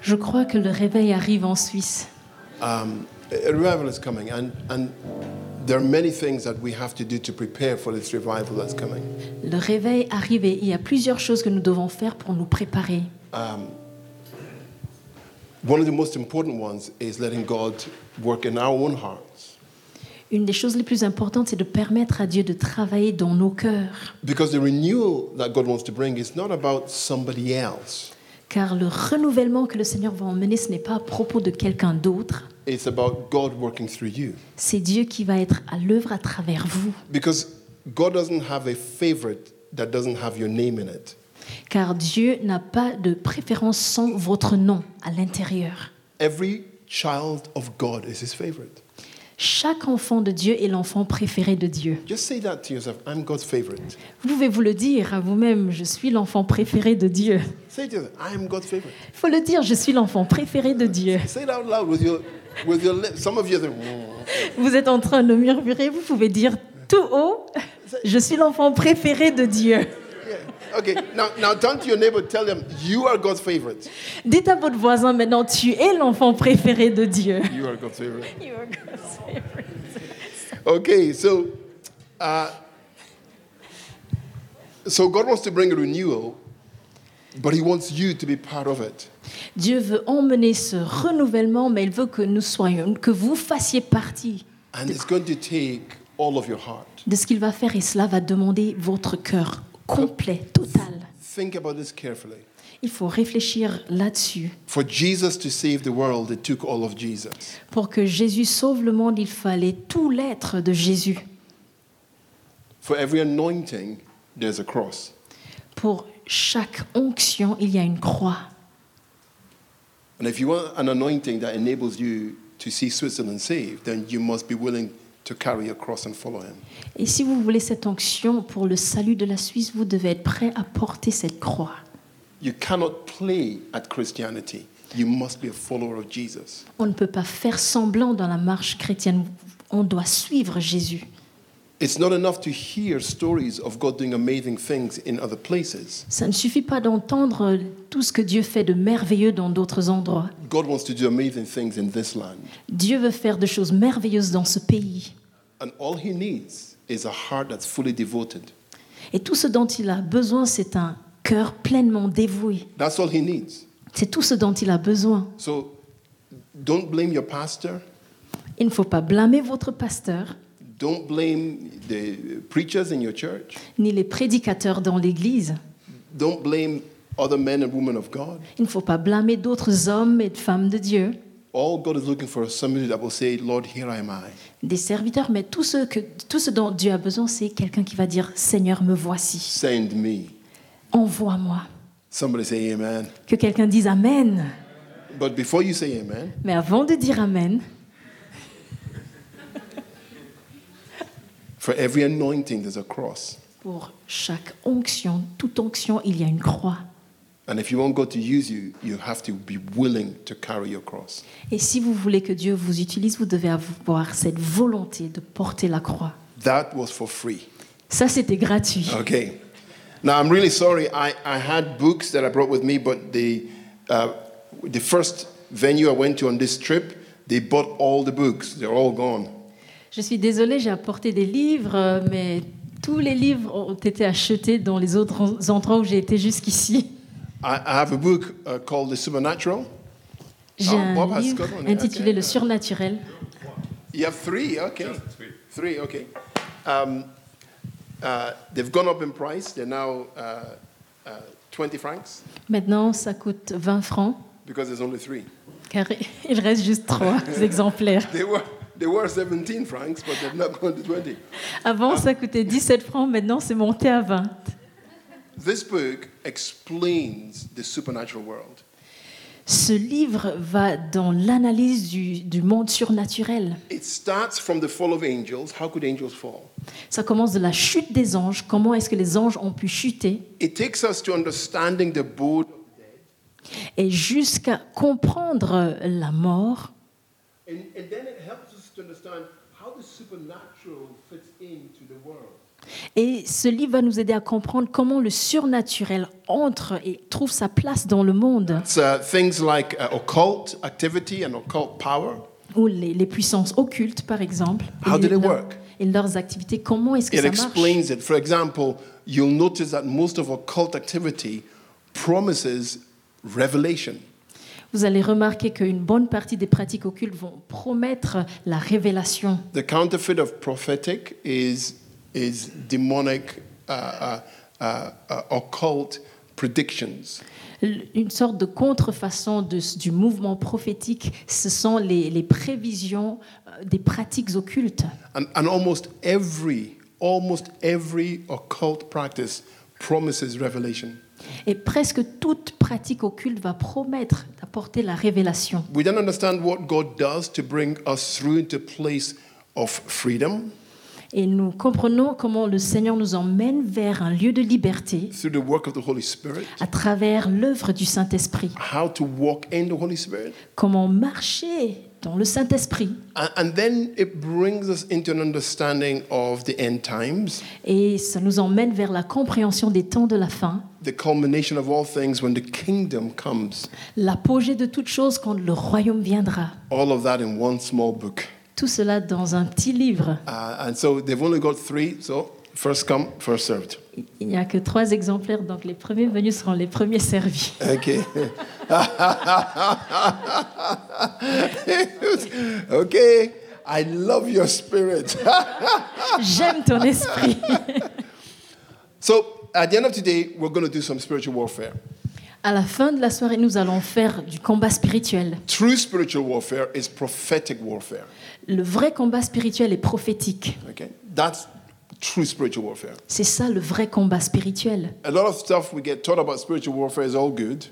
Je crois que le réveil arrive en Suisse. Um, a revival is coming, and, and there are many things that we have to do to prepare for this revival that's coming. Le réveil arrive et il y a plusieurs choses que nous devons faire pour nous préparer. Um, one of the most important ones is letting God work in our own hearts. Une des choses les plus importantes, c'est de permettre à Dieu de travailler dans nos cœurs. Because the renewal that God wants to bring is not about somebody else, Car le renouvellement que le Seigneur va emmener, ce n'est pas à propos de quelqu'un d'autre. it's about God working through you. C'est Dieu qui va être à l'œuvre à travers vous. Because God doesn't have a favorite that doesn't have your name in it. Car Dieu n'a pas de préférence sans votre nom à l'intérieur. Every child of God is his favorite. Chaque enfant de Dieu est l'enfant préféré de Dieu. Just say that to yourself I'm God's favorite. Vous pouvez vous le dire à vous-même, je suis l'enfant préféré de Dieu. Say it to yourself I am God's favorite. Il faut le dire, je suis l'enfant préféré de Dieu. Say it out loud with your, with your lips. Some of you are saying. Vous êtes en train de murmurer, vous pouvez dire tout haut, je suis l'enfant préféré de Dieu. Okay, now, now turn to your neighbor, tell them, You are God's favorite. Dites à votre voisin maintenant, tu es l'enfant préféré de Dieu. You are God's favorite. You are God's favorite. Okay, so, uh, so God wants to bring a renewal, but He wants you to be part of it. Dieu veut emmener ce renouvellement, mais il veut que nous soyons, que vous fassiez partie And it's going to take all of your heart. de ce qu'il va faire et cela va demander votre cœur complet, total. Think about this carefully. Il faut réfléchir là-dessus. For Jesus to save the world, it took all of Jesus. Pour que Jésus sauve le monde, il fallait tout l'être de Jésus. For every anointing, there's a cross. Pour chaque onction, il y a une croix. And if you want an anointing that enables you to see Switzerland saved, then you must be willing to carry a cross and follow Him. Et si vous voulez cette onction pour le salut de la Suisse, vous devez être prêt à porter cette croix. You cannot play at Christianity. You must be a follower of Jesus. On ne peut pas faire semblant dans la marche chrétienne. On doit suivre Jésus. It's not enough to hear stories of God doing amazing things in other places. Ça ne suffit pas d'entendre tout ce que Dieu fait de merveilleux dans d'autres endroits. God wants to do amazing things in this land. Dieu veut faire de choses merveilleuses dans ce pays. And all He needs is a heart that's fully devoted. Et tout ce dont il a besoin, c'est un cœur pleinement dévoué. That's all He needs. C'est tout ce dont il a besoin. So don't blame your pastor. Il ne faut pas blâmer votre pasteur, Don't blame the preachers in your church. ni les prédicateurs dans l'Église. Don't blame other men and women of God. Il ne faut pas blâmer d'autres hommes et femmes de Dieu, All God is looking for is somebody that will say, Lord, here am I. des serviteurs, mais tout ce, que, tout ce dont Dieu a besoin, c'est quelqu'un qui va dire Seigneur, me voici, Send me. envoie-moi. Somebody say amen. Que quelqu'un dise Amen. But before you say amen, Mais avant de dire Amen, for every anointing, there's a cross. pour chaque onction, toute onction, il y a une croix. And if you want God to use you, you have to be willing to carry your cross. Et si vous voulez que Dieu vous utilise, vous devez avoir cette volonté de porter la croix. That was for free. Ça, c'était gratuit. Okay. Now, I'm really sorry. I, I had books that I brought with me, but the, uh, the first venue I went to on this trip, they bought all the books. They're all gone. Je suis désolée, j'ai apporté des livres, euh, mais tous les livres ont été achetés dans les autres endroits où j'ai été jusqu'ici. I, I have a book uh, called The Supernatural. J'ai Ah, Bob un livre intitulé ok. Le surnaturel. You have three, okay. Three, okay. Um, uh, they've gone up in price. They're now uh, uh, 20 francs Maintenant, ça coûte 20 francs, because there's only three. car il reste juste trois exemplaires. They were, they were 17 francs, but they've not gone to 20. Avant, ça coûtait 17 francs, maintenant, c'est monté à 20. This book explains the supernatural world. Ce livre va dans l'analyse du, du monde surnaturel. It starts from the fall of angels. How could angels fall? Ça commence de la chute des anges. Comment est-ce que les anges ont pu chuter? It takes us to understanding the board Et jusqu'à comprendre la mort. And, and then it helps us to understand how the supernatural fits into the world. Et ce livre va nous aider à comprendre comment le surnaturel entre et trouve sa place dans le monde, It's uh, things like uh, occult activity and occult power. ou les, les puissances occultes, par exemple, et, How do they work? et leurs activités. Comment est-ce que It ça marche? explains it. For example, you'll notice that most of occult activity promises revelation. Vous allez remarquer qu'une bonne partie des pratiques occultes vont promettre la révélation. The counterfeit of prophetic is, is demonic, uh, uh, uh, uh, occult predictions. L- Une sorte de contrefaçon de- du mouvement prophétique, ce sont les, les prévisions euh, des pratiques occultes. And, and almost every, almost every occult practice promises revelation. Et presque toute pratique occulte va promettre d'apporter la révélation. We don't understand what God does to bring us through into place of freedom, Et nous comprenons comment le Seigneur nous emmène vers un lieu de liberté through the work of the Holy Spirit, à travers l'œuvre du Saint-Esprit. how to walk in the Holy Spirit. Comment marcher dans le Saint-Esprit. And, and then it brings us into an understanding of the end times, Et ça nous emmène vers la compréhension des temps de la fin, the culmination of all things when the kingdom comes. l'apogée de toutes choses quand le royaume viendra. All of that in one small book. Tout cela dans un petit livre. Uh, and so they've only got three, so first come, first served. Il n'y a que trois exemplaires, donc les premiers venus seront les premiers servis. Okay. okay. I love your spirit. J'aime ton esprit. so at the end of today, we're going to do some spiritual warfare. À la fin de la soirée, nous allons faire du combat spirituel. True spiritual warfare is prophetic warfare. Le vrai combat spirituel est prophétique. Okay? That's true spiritual warfare. C'est ça le vrai combat spirituel. A lot of stuff we get taught about spiritual warfare is all good,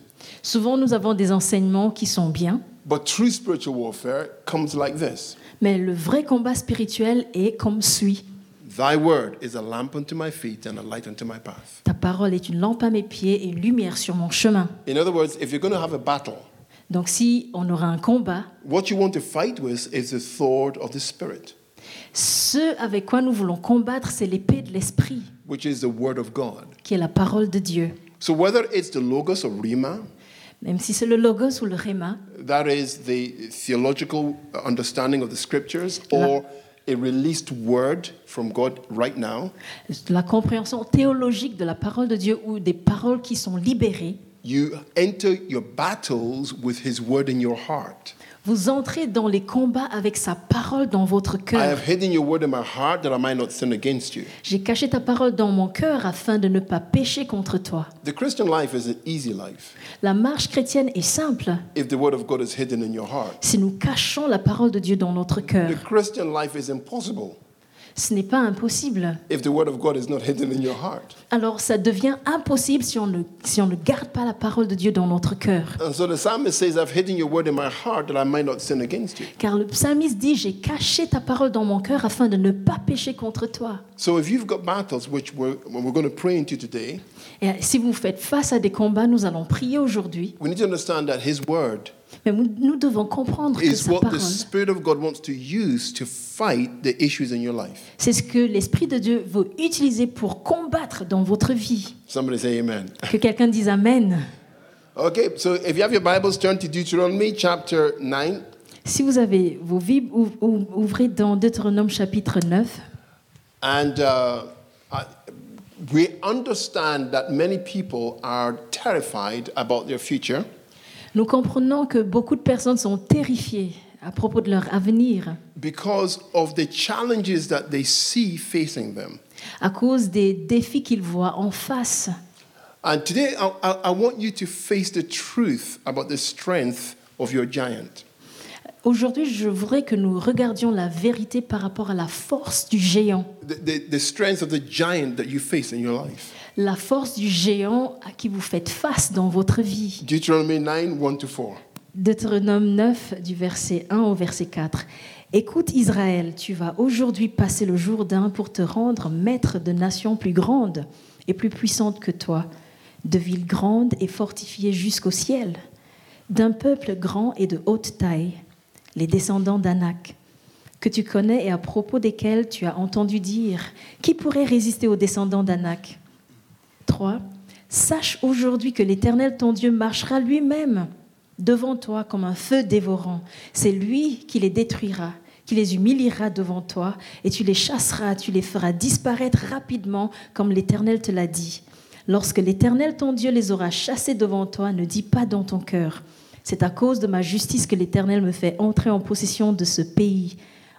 Souvent, nous avons des enseignements qui sont bien, but true spiritual warfare comes like this mais le vrai combat spirituel est comme suit. Thy word is a lamp unto my feet and a light unto my path. Ta parole est une lampe à mes pieds et une lumière sur mon chemin. In other words, if you're going to have a battle, Donc si on aura un combat, what you want to fight with is the sword of the Spirit, ce avec quoi nous voulons combattre, c'est l'épée de l'esprit, which is the word of God. qui est la parole de Dieu. So whether it's the logos or rhema, Même si c'est le logos ou le rhéma, that is the theological understanding of the scriptures, or a released word from God right now, la compréhension théologique de la parole de Dieu ou des paroles qui sont libérées, you enter your battles with His word in your heart. vous entrez dans les combats avec sa parole dans votre I cœur. have hidden your word in my heart that I might not sin against you. J'ai caché ta parole dans mon cœur afin de ne pas pécher contre toi. The Christian life is an easy life La marche chrétienne est simple if the word of God is hidden in your heart. si nous cachons la parole de Dieu dans notre cœur. The Christian life is impossible Ce n'est pas impossible. if the word of God is not hidden in your heart. Alors ça devient impossible si on ne, si on ne garde pas la parole de Dieu dans notre cœur. And so the psalmist says, I've hidden your word in my heart that I might not sin against you. Car le psalmiste dit, j'ai caché ta parole dans mon cœur afin de ne pas pécher contre toi. So if you've got battles, which we're, we're going to pray into today, Et si vous faites face à des combats, nous allons prier aujourd'hui. we need to understand that his word Mais nous, devons comprendre que is sa what the parole, Spirit of God wants to use to fight the issues in your life. c'est ce que l'Esprit de Dieu veut utiliser pour combattre dans votre vie. Somebody say amen. Que quelqu'un dise Amen. Okay, so if you have your Bibles, turn to Deuteronomy chapter 9. Si vous avez vos Bibles, ou- ou- ouvrez dans Deutéronome chapitre 9. And uh, I- we understand that many people are terrified about their future Nous comprenons que beaucoup de personnes sont terrifiées à propos de leur avenir because of the challenges that they see facing them. à cause des défis qu'ils voient en face. And today, I, I, I want you to face the truth about the strength of your giant. Aujourd'hui, je voudrais que nous regardions la vérité par rapport à la force du géant. La force du géant à qui vous faites face dans votre vie. Deuteronomy 9 1 to 4. Deutéronome 9, du verset 1 au verset 4. Écoute Israël, tu vas aujourd'hui passer le Jourdain pour te rendre maître de nations plus grandes et plus puissantes que toi, de villes grandes et fortifiées jusqu'au ciel, d'un peuple grand et de haute taille, les descendants d'Anak. que tu connais et à propos desquels tu as entendu dire Qui pourrait résister aux descendants d'Anak? 3. Sache aujourd'hui que l'Éternel ton Dieu marchera lui-même devant toi comme un feu dévorant. C'est lui qui les détruira, qui les humiliera devant toi, et tu les chasseras, tu les feras disparaître rapidement comme l'Éternel te l'a dit. Lorsque l'Éternel ton Dieu les aura chassés devant toi, ne dis pas dans ton cœur, c'est à cause de ma justice que l'Éternel me fait entrer en possession de ce pays.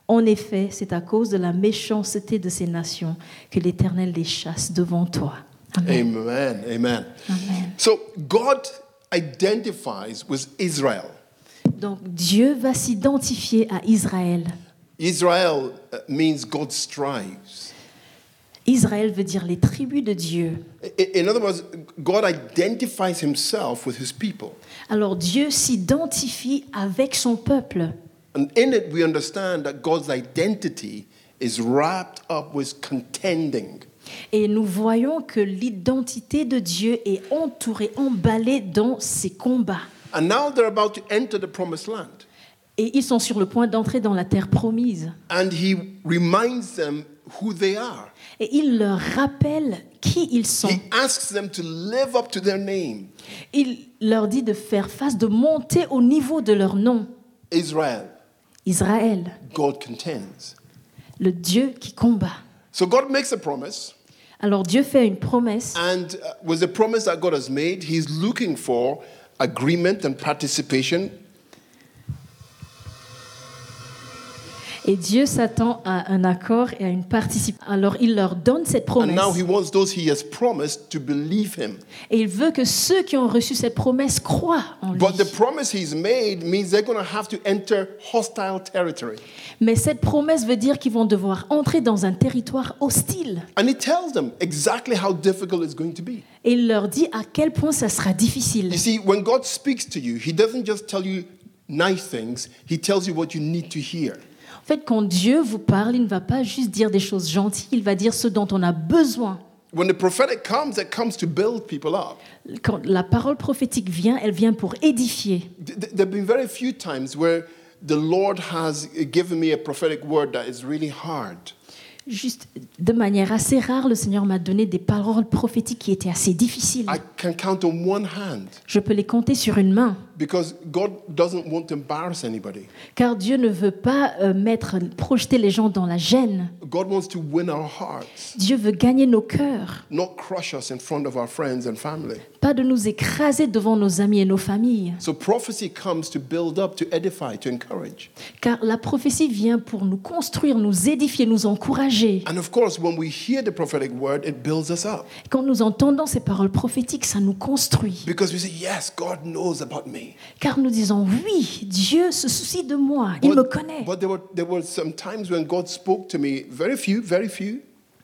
En effet, c'est à cause de la méchanceté de ces nations que l'Éternel les chasse devant toi. Amen. Amen. Amen. Amen. So God identifies with Israel. Donc Dieu va s'identifier à Israël. Israel uh, means God strives. Israël veut dire les tribus de Dieu. In other words, God identifies himself with his people. Alors Dieu s'identifie avec son peuple. And in it, we understand that God's identity is wrapped up with contending. Et nous voyons que l'identité de Dieu est entourée, emballée dans ses combats. And now they're about to enter the promised land. Et ils sont sur le point d'entrer dans la terre promise. And he reminds them who they are. Et il leur rappelle qui ils sont. He asks them to live up to their name, Il leur dit de faire face, de monter au niveau de leur nom. Israel. Israël, God contends. le Dieu qui combat. So God makes a promise, Alors Dieu fait une promesse. and uh, with the promise that God has made, He's looking for agreement and participation. Et Dieu s'attend à un accord et à une participation. Alors il leur donne cette And promesse. now He wants those He has promised to believe Him. Et il veut que ceux qui ont reçu cette promesse croient en lui. But the promise He's made means they're going to have to enter hostile territory. Mais cette promesse veut dire qu'ils vont devoir entrer dans un territoire hostile. And He tells them exactly how difficult it's going to be. Et il leur dit à quel point ça sera difficile. You see, when God speaks to you, He doesn't just tell you nice things, He tells you what you need to hear. En fait, quand Dieu vous parle, il ne va pas juste dire des choses gentilles, il va dire ce dont on a besoin. When the prophetic comes, it comes to build people up. Quand la parole prophétique vient, elle vient pour édifier. Th- th- There have been very few times where the Lord has given me a prophetic word that is really hard. Juste de manière assez rare, le Seigneur m'a donné des paroles prophétiques qui étaient assez difficiles. I can count on one hand Je peux les compter sur une main, because God doesn't want to embarrass anybody. car Dieu ne veut pas euh, mettre, projeter les gens dans la gêne. God wants to win our hearts, Dieu veut gagner nos cœurs, not crush us in front of our friends and family. Pas de nous écraser devant nos amis et nos familles. So prophecy comes to build up, to edify, to encourage. Car la prophétie vient pour nous construire, nous édifier, nous encourager. And of course, when we hear the prophetic word, it builds us up Quand nous entendons ces paroles prophétiques, ça nous construit. because we say, Yes, God knows about me. Car nous disons, oui, Dieu se soucie de moi, il me connaît. but there were, there were some times when God spoke to me, very few, very few.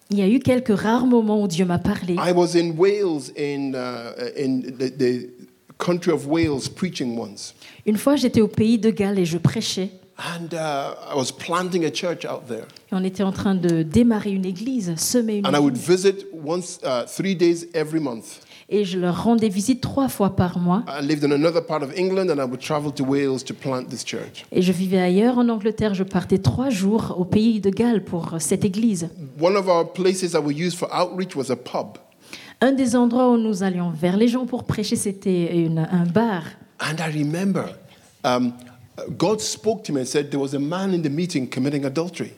Il y a eu quelques rares moments où Dieu m'a parlé. I was in Wales, in, uh, in the, the country of Wales, preaching once. Une fois, j'étais au pays de Galles et je prêchais. And uh, I was planting a church out there. Et on était en train de démarrer une église, semer une And I would visit once, uh, three days every month. Et je leur rendais visite trois fois par mois. I lived in another part of England and I would travel to Wales to plant this church. Et je vivais ailleurs en Angleterre. Je partais trois jours au pays de Galles pour cette église. One of our places that we used for outreach was a pub. Un des endroits où nous allions vers les gens pour prêcher, c'était un bar. And I remember um, God spoke to me and said there was a man in the meeting committing adultery.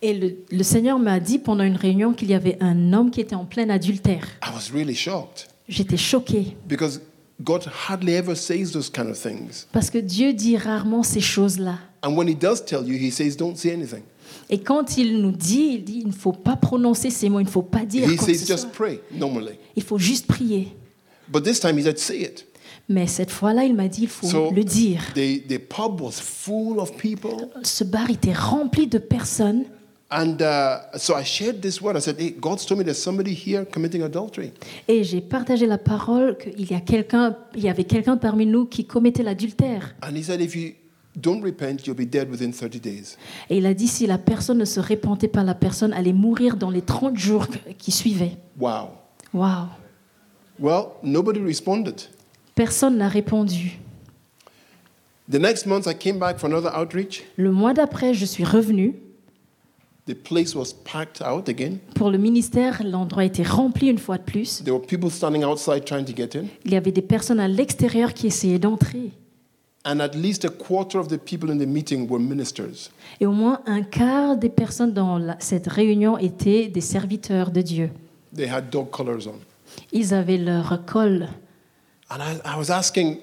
Et le, le Seigneur m'a dit pendant une réunion qu'il y avait un homme qui était en plein adultère. I was really shocked J'étais choquée because God hardly ever says those kind of things. parce que Dieu dit rarement ces choses-là. And when he does tell you, he says, don't say anything. Et quand il nous dit, il dit, il ne faut pas prononcer ces mots, il ne faut pas dire He quoi que says, ce just soit. pray normally. Il faut juste prier. But this time he said, say it. Mais cette fois-là, il m'a dit, il faut So le dire. the, the pub was full of people. Ce bar était rempli de personnes. And uh, so I shared this word. I said, hey, God's told me there's somebody here committing adultery. Et j'ai partagé la parole qu'il y a quelqu'un, il y avait quelqu'un parmi nous qui commettait l'adultère. And he said, if you don't repent, you'll be dead within 30 days. Et il a dit si la personne ne se repentait pas, la personne allait mourir dans les 30 jours qui suivaient. Wow. Waouh Well, nobody responded. Personne n'a répondu. The next month, I came back for another outreach, Le mois d'après, je suis revenue the place was packed out again. Pour le ministère, l'endroit était rempli une fois de plus. There were people standing outside trying to get in. Il y avait des personnes à l'extérieur qui essayaient d'entrer. And at least a quarter of the people in the meeting were ministers. Et au moins un quart des personnes dans la- cette réunion étaient des serviteurs de Dieu. They had dog collars on. Ils avaient leur col. And I, I was asking,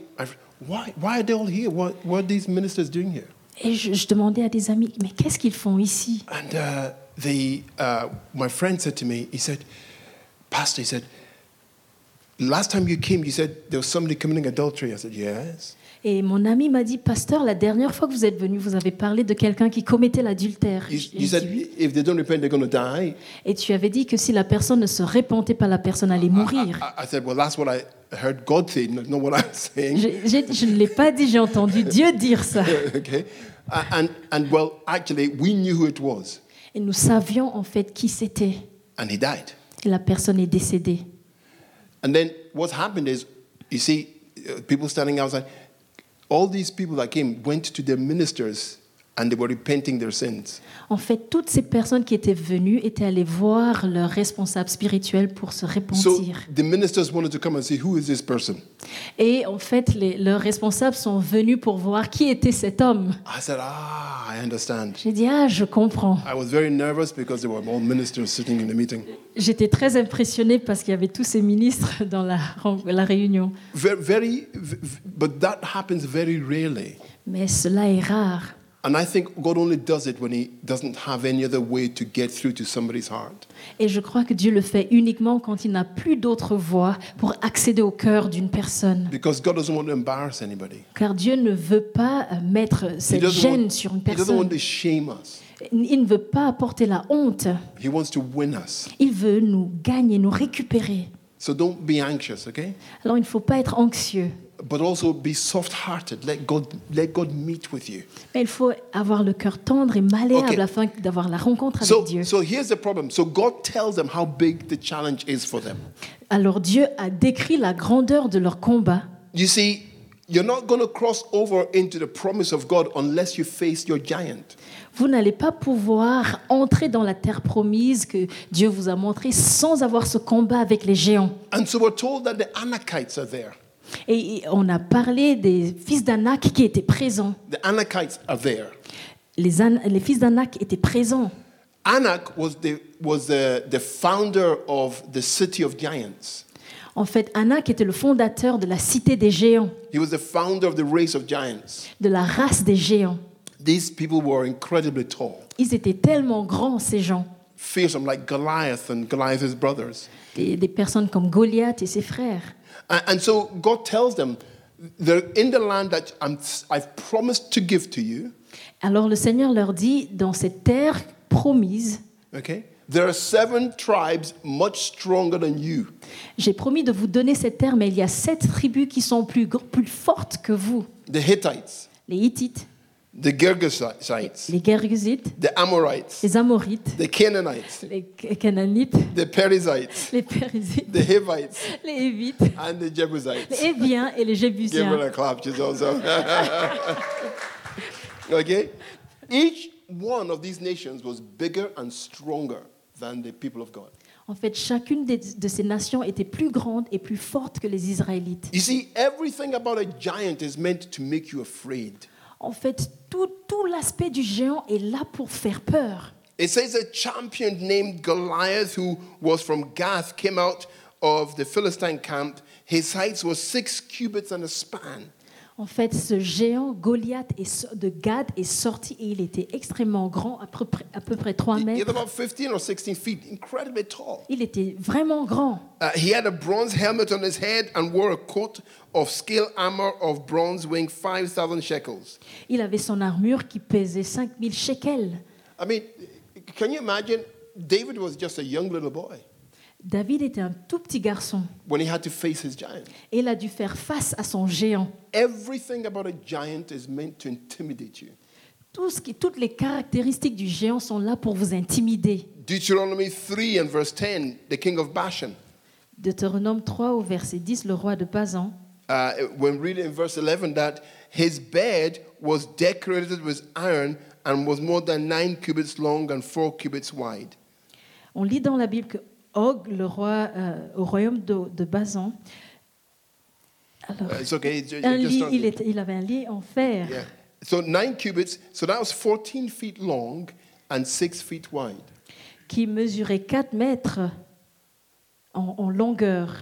why, why are they all here? What, what are these ministers doing here? Et je, je demandais à des amis, mais qu'est-ce qu'ils font ici? And uh, the, uh, my friend said to me, he said, Pastor, he said, last time you came, you said there was somebody committing adultery. I said, yes. Et mon ami m'a dit, pasteur, la dernière fois que vous êtes venu, vous avez parlé de quelqu'un qui commettait l'adultère. You, J'ai you dit said oui. if they don't repent, they're going to die. Et tu avais dit que si la personne ne se repentait pas, la personne allait mourir. I, I said, well, that's what I heard God say, not not what I'm saying. J'ai- j'ai- je ne l'ai pas dit, j'ai entendu Dieu dire ça. okay. And, and well, actually, we knew who it was. Et nous savions en fait qui c'était. And he died. Et la personne est décédée. And then what happened is, you see, uh, people standing outside, all these people that came went to their ministers and they were repenting their sins. En fait, toutes ces personnes qui étaient venues étaient allées voir leur responsable spirituel pour se So repentir. the ministers wanted to come and see who is this person. Et en fait, les- leurs responsables sont venus pour voir qui était cet homme. I said, ah, I understand. J'ai dit, ah, je comprends. I was very nervous because there were all ministers sitting in the meeting. J'étais très impressionnée parce qu'il y avait tous ces ministres dans la, la réunion. Very, very, but that happens very rarely. Mais cela est rare. And I think God only does it when He doesn't have any other way to get through to somebody's heart. Et je crois que Dieu le fait uniquement quand il n'a plus d'autre voie pour accéder au cœur d'une personne. Because God doesn't want to embarrass anybody. Car Dieu ne veut pas euh, mettre He cette doesn't, gêne want, sur une he doesn't personne. want to shame us. Il ne veut pas apporter la honte. He wants to win us. Il veut nous gagner, nous récupérer. So don't be anxious, okay? Alors il ne faut pas être anxieux. But also be soft-hearted. Let God let God meet with you. Mais il faut avoir le cœur tendre et malléable Ok. afin d'avoir la rencontre avec So, Dieu. so here's the problem. So God tells them how big the challenge is for them. Alors Dieu a décrit la grandeur de leur combat. You see, you're not going to cross over into the promise of God unless you face your giant. Vous n'allez pas pouvoir entrer dans la terre promise que Dieu vous a montrée sans avoir ce combat avec les géants. And so we're told that the Anakites are there. Et on a parlé des fils d'Anak qui étaient présents. The Anakites are there. Les, An- les fils d'Anak étaient présents. Anak was the was the, the founder of the city of giants. En fait, Anak était le fondateur de la cité des géants, He was the founder of the race of giants. de la race des géants. These people were incredibly tall, Ils étaient tellement grands, ces gens. fearsome, like Goliath and Goliath's brothers. Des, des personnes comme Goliath et ses frères. And, and so God tells them, they're in the land that I'm, I've promised to give to you. Alors le Seigneur leur dit, dans cette terre promise, Okay, there are seven tribes much stronger than you. j'ai promis de vous donner cette terre, mais il y a sept tribus qui sont plus, plus fortes que vous. The Hittites, Les Hittites, the Girgashites, les Gergesites, the Amorites, les Amorites, the Canaanites, les Ca- Canaanites, the Perizzites, les Périsites, the Hivites, les Hévites, and the Jebusites. les Héviens et les Give her Jébusiens. a clap, she's also. okay? Each one of these nations was bigger and stronger than the people of God. En fait, chacune de ces nations était plus grande et plus forte que les Israélites. You see, everything about a giant is meant to make you afraid. En fait, tout, tout l'aspect du géant est là pour faire peur. It says a champion named Goliath, who was from Gath, came out of the Philistine camp. His height was six cubits and a span. En fait, ce géant Goliath de Gad est sorti et il était extrêmement grand, à peu près, à peu près 3 He had mètres. about 15 or 16 feet, incredibly tall. Il était vraiment grand. Uh, he had a bronze helmet on his head and wore a coat of scale armor of bronze weighing 5,000 shekels. Il avait son armure qui pesait 5000 shekels. I mean, can you imagine? David was just a young little boy David était un tout petit garçon when he had to face his giant. et il a dû faire face à son géant. Everything about a giant is meant to intimidate you. Tout ce qui, toutes les caractéristiques du géant sont là pour vous intimider. Deuteronomy 3 and verse 10, the king of Bashan. Deutéronome 3 au verset 10, le roi de Bazan. Uh, when reading in verse 11, that his bed was decorated with iron and was more than nine cubits long and four cubits wide. On lit dans la Bible que Og, le roi euh, au royaume de, de Bazan, alors, Uh, it's okay. ju- un just lit, translate. il, était- il avait un lit en fer Yeah. So nine cubits. So that was 14 feet long and six feet wide. qui mesurait 4 mètres en, en longueur.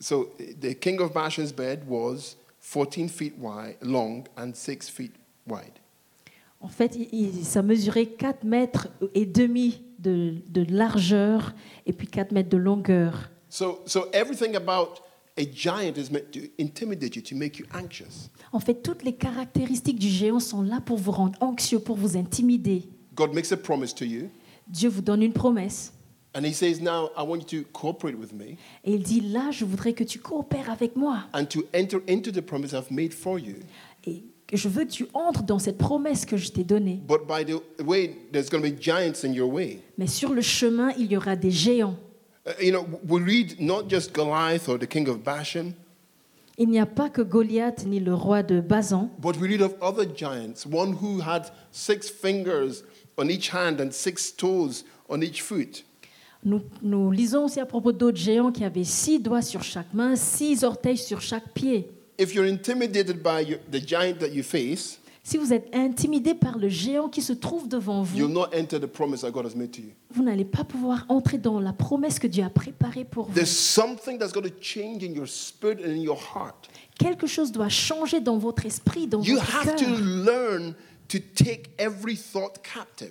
So uh, the king of Bashan's bed was 14 feet wide, long and six feet wide. En fait, il- il- ça mesurait 4 mètres et demi de, de largeur et puis 4 mètres de longueur. So, so everything about a giant is meant to intimidate you, to make you anxious. En fait, toutes les caractéristiques du géant sont là pour vous rendre anxieux, pour vous intimider. God makes a promise to you, Dieu vous donne une promesse and He says, Now I want you to cooperate with me et il dit là, je voudrais que tu coopères avec moi and to enter into the promise I've made for you. Je veux que tu entres dans cette promesse que je t'ai donnée. But by the way, there's going to be giants in your way. Mais sur le chemin, il y aura des géants. You know, we read not just Goliath or the king of Bashan, Il n'y a pas que Goliath ni le roi de Bazan, but we read of other giants, one who had six fingers on each hand and six toes on each foot. Nous, nous lisons aussi à propos d'autres géants qui avaient six doigts sur chaque main, six orteils sur chaque pied. If you're intimidated by your, the giant that you face, Si vous êtes intimidé par le géant qui se trouve devant you'll vous, not enter the promise that God has made to you. vous n'allez pas pouvoir entrer dans la promesse que Dieu a préparée pour vous. There's something that's going to change in your spirit and in your heart. Quelque chose doit changer dans votre esprit, dans You votre have to cœur. learn to take every thought captive.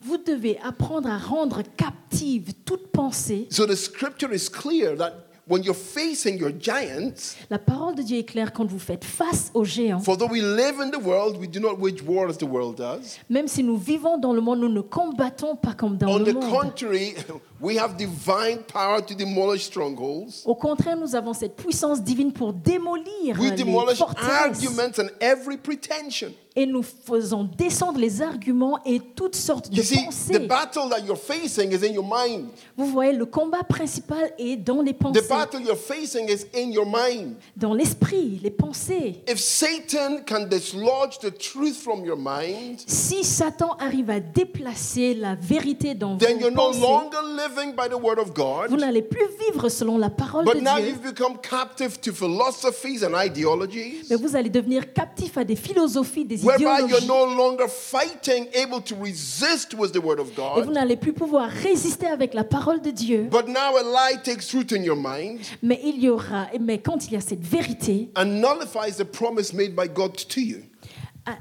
Vous devez apprendre à rendre captive toute pensée. So the scripture is clear that when you're facing your giants, La parole de Dieu est claire quand vous faites face aux géants. for though we live in the world, we do not wage war as the world does. Même si nous vivons dans le monde, nous ne combattons pas comme dans On le the monde. contrary, we have divine power to demolish strongholds. Au contraire, nous avons cette puissance divine pour démolir We les forteresses. arguments and every pretension. Et nous faisons descendre les arguments et toutes sortes de the pensées. battle that you're facing is in your mind. Vous voyez, le combat principal est dans les The pensées, battle you're facing is in your mind. dans l'esprit, les pensées. If Satan can dislodge the truth from your mind, Si Satan arrive à déplacer la vérité dans then vos you're no longer living by the word of vous n'allez plus vivre selon la parole but de now Dieu, you've become captive to philosophies and ideologies, mais vous allez devenir captif à des philosophies, des whereby you're idéologies. no longer fighting, able to resist with the word of Et vous God. n'allez plus pouvoir résister avec la parole de Dieu. But now a lie takes root in your mind Mais il y aura, mais quand il y a cette vérité, and nullifies the promise made by God to you.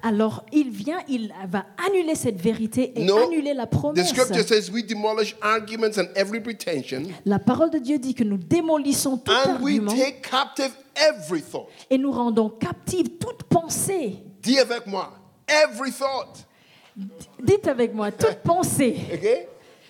Alors il vient, il va annuler cette vérité et No, annuler la the promesse. scripture says we demolish arguments and every pretension, La parole de Dieu dit que nous démolissons tout and we argument take captive every thought. et nous rendons captive toute pensée. Dis avec moi, every thought. Dites avec moi, toute pensée. Okay?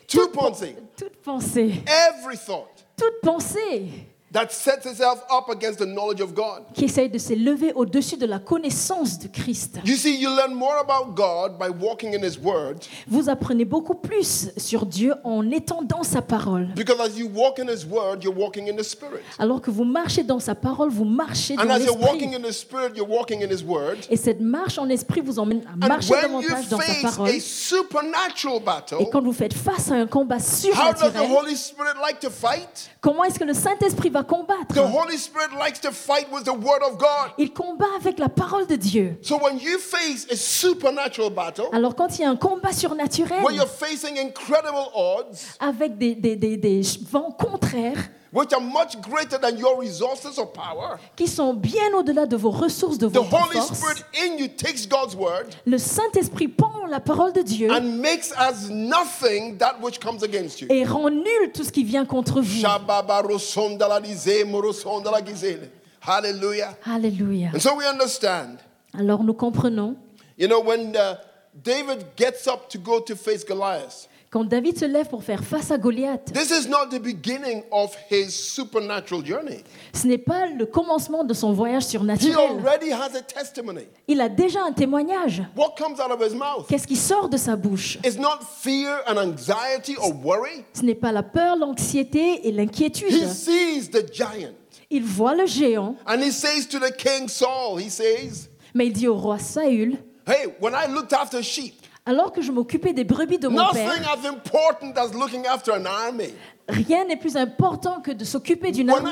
Two pensing. Toute pensée. Every thought Toute pensée that sets itself up against the knowledge of God. qui essaye de s'élever au-dessus de la connaissance de Christ. You see, you learn more about God by walking in His Word Vous apprenez beaucoup plus sur Dieu en étant dans sa parole. because as you walk in His Word, you're walking in the Spirit. Alors que vous marchez dans sa parole, vous marchez dans And as you're walking in the Spirit, you're walking in His Word. Et cette marche en esprit vous emmène à And marcher when you davantage dans sa face parole. a supernatural Et battle, quand vous faites face à un combat how does the surnaturel, Holy Spirit like to fight? comment est-ce que le Saint-Esprit va combattre The Holy Spirit likes to fight with the Word of God. Il combat avec la parole de Dieu. So when you face a supernatural battle, Alors quand il y a un combat surnaturel where you're facing incredible odds, avec des, des- des- des vents contraires which are much greater than your resources or power, qui sont bien au-delà de vos ressources, de the Holy Spirit in you takes God's word le Saint-Esprit prend la parole de Dieu and makes as nothing that which comes against you. et rend nul tout ce qui vient contre vous. Hallelujah. Alléluia. And so we understand, Alors nous comprenons, you know, when uh, David gets up to go to face Goliath, quand David se lève pour faire face à Goliath, this is not the beginning of his supernatural journey. ce n'est pas le commencement de son voyage He surnaturel. already has a testimony. Il a déjà un témoignage. What comes out of his mouth Qu'est-ce qui sort de sa bouche? is not fear and anxiety or worry. Ce n'est pas la peur, l'anxiété et He l'inquiétude. sees the giant. Il voit le géant, And he says to the king Saul, he says, mais il dit au roi Saül, Hey, when I looked after sheep, Alors que je m'occupais des brebis de mon nothing père, rien n'est plus important que de s'occuper d'une armée.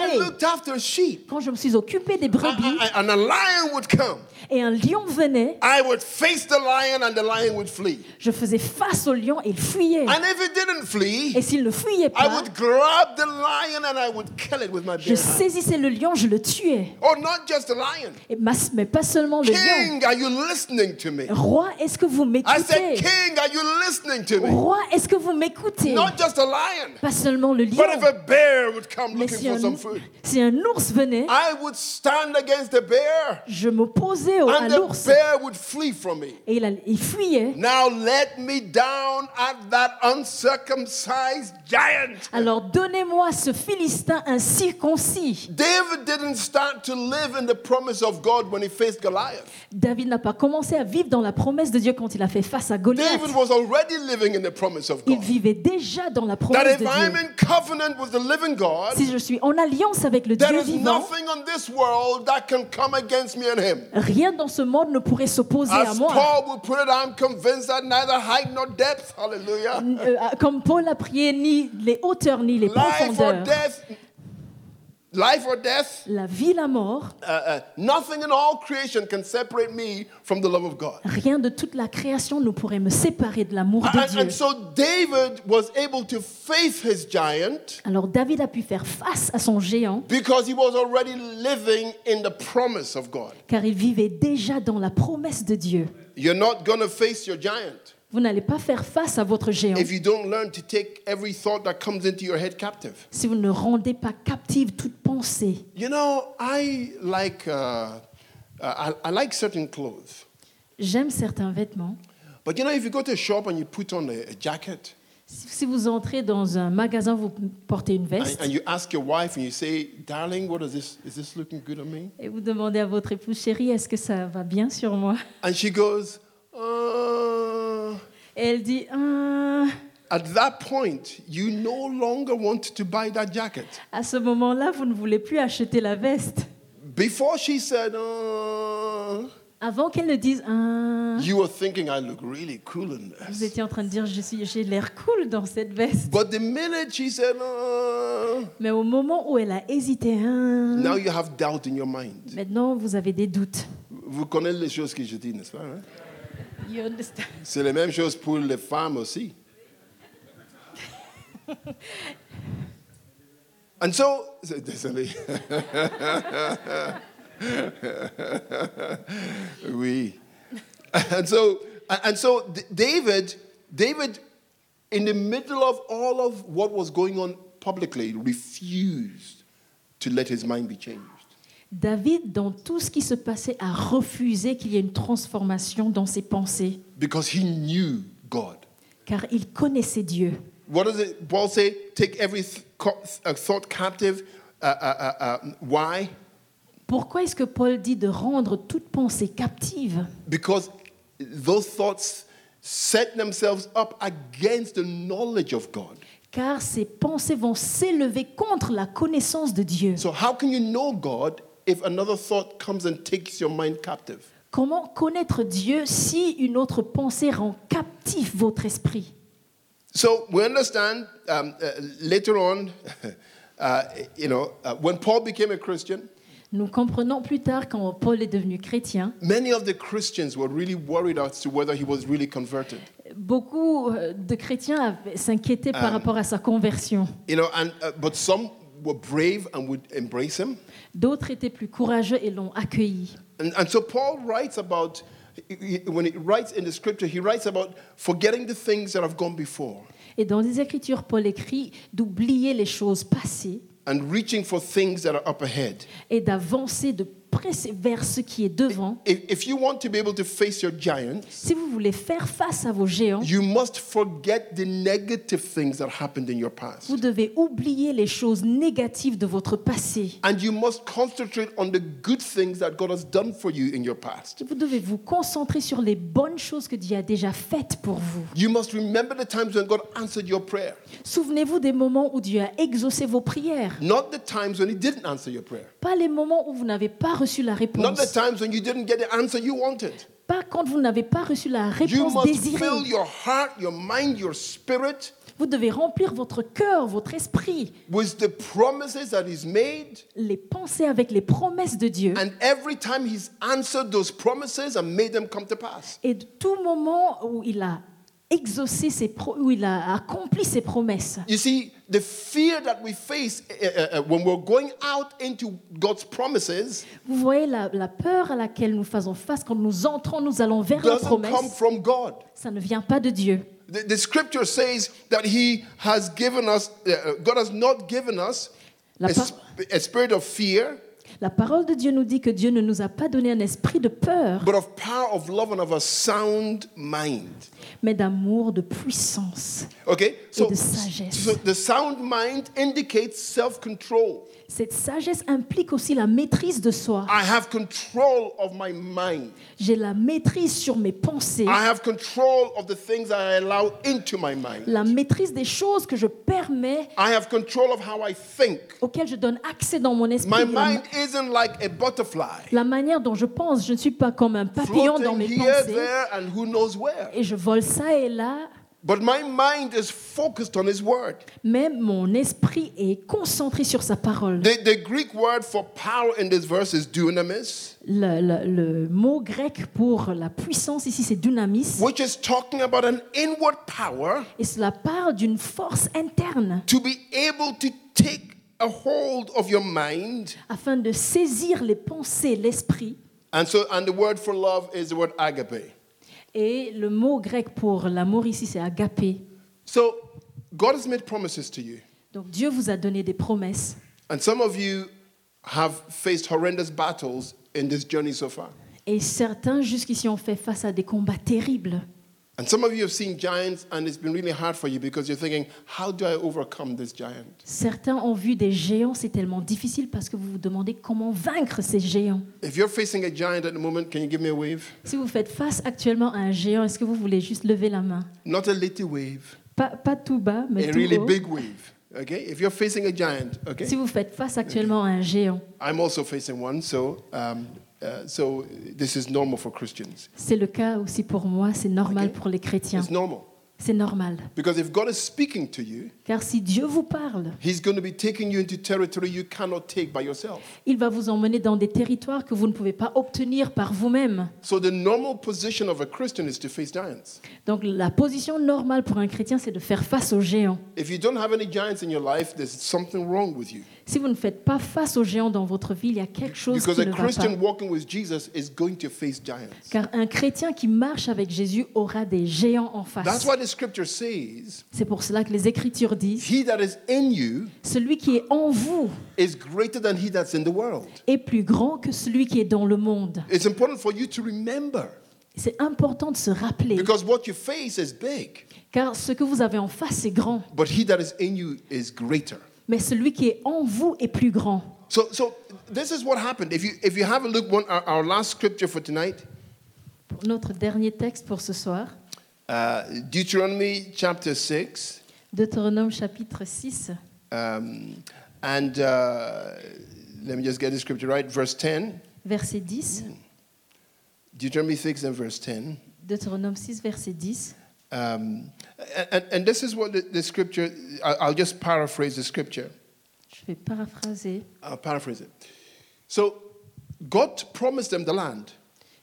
Quand je me suis occupé des brebis a- and a lion would come, et un lion venait, I would face the lion and the lion would flee. je faisais face au lion et il fuyait. And if it didn't flee, Et s'il ne fuyait I pas, would grab the lion and I would kill it with my je saisissais le lion, je le tuais. Oh, not just the lion. Et mas- mais pas seulement le lion. King, are you listening to me? Roi, est-ce que vous m'écoutez? Roi, est-ce que vous m'écoutez? Pas seulement le lion, but if a bear would come mais looking si for un, some food, si un ours venait, I would stand against the bear je m'opposais au- à l'ours et il, il fuyait. Now let me down at that uncircumcised giant. Alors donnez-moi ce Philistin incirconcis. David didn't start to live in the promise of God when he faced Goliath. David n'a pas commencé à vivre dans la promesse de Dieu quand il a fait face à Goliath. David was already living in the promise of Il God. vivait déjà dans la That promesse de if I'm Dieu. in covenant with the living God, Si je suis en alliance avec le there Dieu is vivant, nothing on this world that can come against me and him. rien dans ce monde ne pourrait s'opposer à moi. Paul would put it, I'm convinced that neither height nor depth, hallelujah, comme Paul a prié, ni les hauteurs ni les profondeurs, life or death, la vie, la mort, uh, uh, nothing in all creation can separate me from the love of God. rien de toute la création ne pourrait me séparer de l'amour de And, Dieu. and so David was able to face his giant Alors David a pu faire face à son géant because he was already living in the promise of God. car il vivait déjà dans la promesse de Dieu. You're not going to face your giant Vous n'allez pas faire face à votre géant if you don't learn to take every thought that comes into your head captive. si vous ne rendez pas captive toute pensée. You know, I like uh, uh, I, I like certain clothes, J'aime certains vêtements. but you know, if you go to a shop and you put on a, a jacket Si vous entrez dans un magasin, vous portez une and, veste and you ask your wife and you say, "Darling, what is this? Is this looking good on me?" et vous demandez à votre épouse chérie, est-ce que ça va bien sur moi? And she goes, uh, Et elle dit, Ah, At that point, you no longer want to buy that jacket. à ce moment-là, vous ne voulez plus acheter la veste. Before she said, uh, Avant qu'elle ne dise, Ah, you were thinking, I look really cool in vous this. étiez en train de dire, je suis, j'ai l'air cool dans cette veste. But the minute she said, uh, Mais au moment où elle a hésité, Ah, now you have doubt in your mind. maintenant vous avez des doutes. Vous connaissez les choses que je dis, n'est-ce pas? hein? You understand? C'est la même chose pour les femmes aussi. And so, désolé. oui. And so, and so David, David, in the middle of all of what was going on publicly, refused to let his mind be changed. David, dans tout ce qui se passait, a refusé qu'il y ait une transformation dans ses pensées, Because he knew God. car il connaissait Dieu. What does it, Paul say? Take every uh, thought captive. Uh, uh, uh, uh, why? Pourquoi est-ce que Paul dit de rendre toute pensée captive? Because those thoughts set themselves up against the knowledge of God. Car ces pensées vont s'élever contre la connaissance de Dieu. So, how can you know God if another thought comes and takes your mind captive? Comment connaître Dieu si une autre pensée rend captif votre esprit? So, we understand um, uh, later on, uh, you know, uh, when Paul became a Christian, Nous comprenons plus tard quand Paul est devenu chrétien, many of the Christians were really worried as to whether he was really converted. beaucoup euh, de chrétiens avaient- s'inquiétaient par rapport à sa conversion. You know, and uh, but some were brave and would embrace him. D'autres étaient plus courageux et l'ont accueilli. And, and so Paul writes about he- he- when he writes in the scripture, he writes about forgetting the things that have gone before Et dans les Écritures, Paul écrit d'oublier les choses passées and reaching for things that are up ahead. et d'avancer, de presser vers ce qui est devant. If, if you want to be able to face your giants, Si vous voulez faire face à vos géants, you must forget the negative things that happened in your past. vous devez oublier les choses négatives de votre passé. And you must concentrate on the good things that God has done for you in your past. Vous devez vous concentrer sur les bonnes choses que Dieu a déjà faites pour vous. You must remember the times when God answered your prayer, Souvenez-vous des moments où Dieu a exaucé vos prières, not the times when He didn't answer your prayer, pas les moments où vous n'avez pas reçu la not réponse, the times when you didn't get the answer you wanted. pas quand vous n'avez pas reçu la You réponse must désirée. fill your heart, your mind, your spirit Vous devez remplir votre cœur, votre esprit, with the promises that He's made. les pensées avec les promesses de Dieu. And every time He's answered those promises and made them come to pass. Et tout moment où il a exaucé ses pro- où il a accompli ses promesses. You see, the fear that we face uh, uh, uh, when we're going out into God's promises Vous voyez la, la peur à laquelle nous faisons face quand nous entrons, nous allons vers la doesn't come promesse. from God. Ça ne vient pas de Dieu. The, the scripture says that He has given us, uh, God has not given us a spirit of fear, La parole de Dieu nous dit que Dieu ne nous a pas donné un esprit de peur, but of power, of love, and of a sound mind. mais d'amour, de puissance. Okay? So, de sagesse. so the sound mind indicates self control. Cette sagesse implique aussi la maîtrise de soi. I have control of my mind. J'ai la maîtrise sur mes pensées, I have control of the things that I allow into my mind. la maîtrise des choses que je permets, I have control of how I think. auxquelles je donne accès dans mon esprit. My La, mind isn't like a butterfly, la manière dont je pense, je ne suis pas comme un papillon dans mes here, pensées there, and who knows where. et je vole ça et là, But my mind is focused on His word. mais mon esprit est concentré sur sa parole. The, the Greek word for power in this verse is dunamis, Le, le- le mot grec pour la puissance ici, c'est dynamis, which is talking about an inward power et cela parle d'une force interne to be able to take a hold of your mind. afin de saisir les pensées, l'esprit. And so, and the word for love is the word agape. Et le mot grec pour l'amour ici, c'est agapé. So, God has made promises to you. Donc Dieu vous a donné des promesses. And some of you have faced horrendous battles in this journey so far. Et certains jusqu'ici ont fait face à des combats terribles. And some of you have seen giants, and it's been really hard for you because you're thinking, how do I overcome this giant? Certains ont vu des géants, c'est tellement difficile parce que vous vous demandez comment vaincre ces géants. If you're facing a giant at the moment, can you give me a wave? Si vous faites face actuellement à un géant, est-ce que vous voulez juste lever la main? Not a little wave, pas, pas tout bas, mais a tout really haut. big wave. Okay? If you're facing a giant, okay? Si vous faites face actuellement à un géant, I'm also facing one, so um, uh, so this is normal for Christians. c'est le cas aussi pour moi, c'est normal pour les chrétiens. It's normal C'est normal. because if God is speaking to you, Car si Dieu vous parle, He's going to be taking you into territory you cannot take by yourself. il va vous emmener dans des territoires que vous ne pouvez pas obtenir par vous-même. So the normal position of a Christian is to face giants. Donc la position normale pour un chrétien, c'est de faire face aux géants. If you don't have any giants in your life, there's something wrong with you. Si vous ne faites pas face aux géants dans votre vie, il y a quelque chose Because qui a ne va pas. Christian walking with Jesus is going to face giants. Car un chrétien qui marche avec Jésus aura des géants en That's face. why the scripture says, C'est pour cela que les Écritures disent, He that is in you celui qui est en vous is greater than he that's in the world. est plus grand que celui qui est dans le monde. It's important for you to remember C'est important de se rappeler, because what you face is big, car ce que vous avez en face est grand, but he that is in you is greater. Mais celui qui est en vous est plus grand. So, so this is what happened. If you, if you have a look, one, our, our last scripture for tonight, Pour notre dernier texte pour ce soir, uh, Deuteronomy chapter 6. Deutéronome chapitre 6, Um, and uh, let me just get the scripture right. Verse 10. verset 10. Deuteronomy 6 and verse 10. Deutéronome 6, verset 10. Um, and, and this is what the, the scripture, I'll just paraphrase the scripture. Je vais paraphraser. I'll paraphrase it. So, God promised them the land.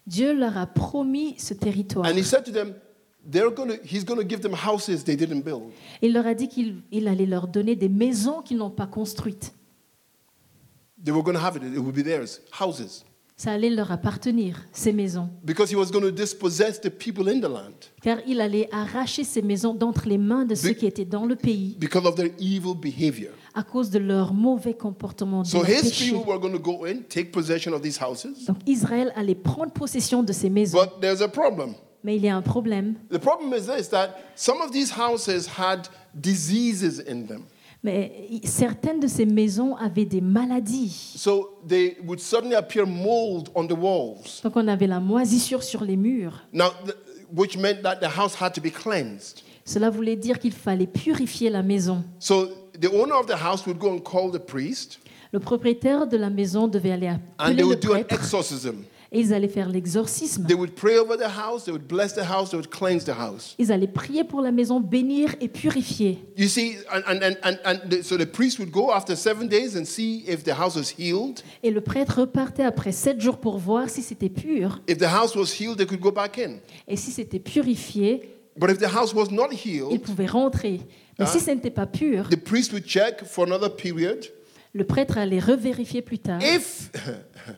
Dieu leur a promis ce territoire. And He said to them, they're gonna, He's going to give them houses they didn't build. Il leur a dit qu'il il allait leur donner des maisons qu'ils n'ont pas construites. They were going to have it, it would be theirs, houses. Ça allait leur appartenir, ces maisons. Because He was going to dispossess the people in the land Car il allait arracher ces maisons d'entre les mains de ceux Be- qui étaient dans le pays because of their evil behavior. à cause de leur mauvais comportement, de So His péché. people were going to go in, take possession of these houses. Donc Israël allait prendre possession de ces maisons. But there's a problem. Mais il y a un problème. The problem is this that some of these houses had diseases in them. Mais certaines de ces maisons avaient des maladies. So they would suddenly appear mold on the walls. Donc on avait la moisissure sur les murs. Now, th- which meant that the house had to be cleansed. Cela voulait dire qu'il fallait purifier la maison. So the owner of the house would go and call the priest. Le propriétaire de la maison devait aller and appeler they le would do an prêtre exorcism. Et ils allaient faire l'exorcisme. They would pray over the house, they would bless the house, they would cleanse the house. Ils allaient prier pour la maison, bénir et purifier. You see, and, and, and, and, the, so the priest would go after seven days and see if the house was healed. Et le prêtre repartait après sept jours pour voir si c'était pur. If the house was healed, they could go back in. Et si c'était purifié, But if the house was not ils healed, pouvaient rentrer. Mais Ah. si ce n'était pas pur, the priest would check for another period. le prêtre allait revérifier plus tard. If,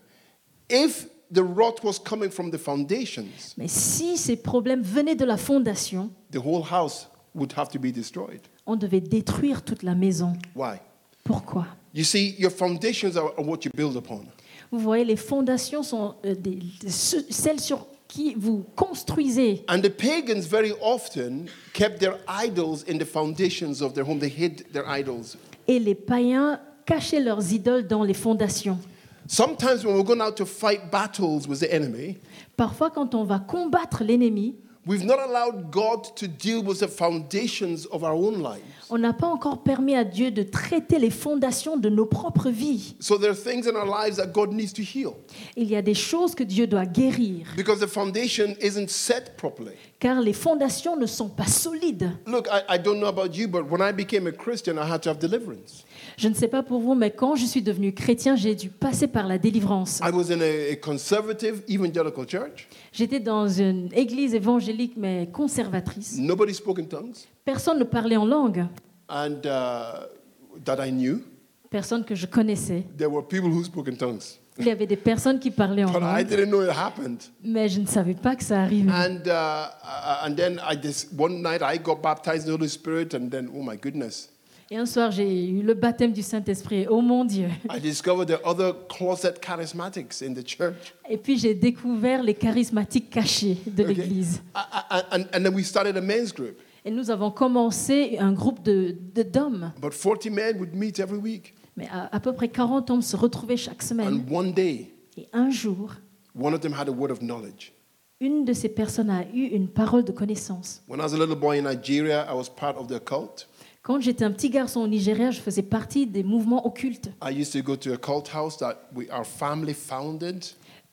if the rot was coming from the foundations, Mais si ces problèmes venaient de la fondation, the whole house would have to be destroyed. on devait détruire toute la maison. Why? Pourquoi? You see, your foundations are, are what you build upon. Vous voyez, les fondations sont euh, des- des- ce- celles sur qui vous construisez. And the pagans very often kept their idols in the foundations of their home. They hid their idols. Et les païens cachaient leurs idoles dans les fondations. Sometimes when we're going out to fight battles with the enemy, Parfois, quand on va combattre l'ennemi, we've not allowed God to deal with the foundations of our own lives. on n'a pas encore permis à Dieu de traiter les fondations de nos propres vies. So there are things in our lives that God needs to heal Il y a des choses que Dieu doit guérir, because the foundation isn't set properly. car les fondations ne sont pas solides. Look, I, I don't know about you, but when I became a Christian, I had to have deliverance. Je ne sais pas pour vous, mais quand je suis devenu chrétien, j'ai dû passer par la délivrance. I was in a, a conservative evangelical church. J'étais dans une église évangélique, mais conservatrice. Nobody spoke in tongues, Personne ne parlait en langue, and uh, that I knew. personne que je connaissais. There were people who spoke in tongues, Il y avait des personnes qui parlaient en langue, didn't know it happened. mais je ne savais pas que ça arrivait. And uh, uh, and then I just one night I got baptized in the Holy Spirit, and then oh my goodness, Et un soir, j'ai eu le baptême du Saint-Esprit. Oh mon Dieu I discovered there are other closet charismatics in the church. Et puis j'ai découvert les charismatiques cachés de Okay? l'Église. I- I- And, and then we started a men's group. Et nous avons commencé un groupe de de- d'hommes. About 40 men would meet every week. Mais à, à peu près 40 hommes se retrouvaient chaque semaine. And one day, Et un jour, one of them had a word of knowledge. une de ces personnes a eu une parole de connaissance. When I was a little boy in Nigeria, I was part of the cult. Quand j'étais un petit garçon au Nigeria, je faisais partie des mouvements occultes. I used to go to a cult house that we, our family founded.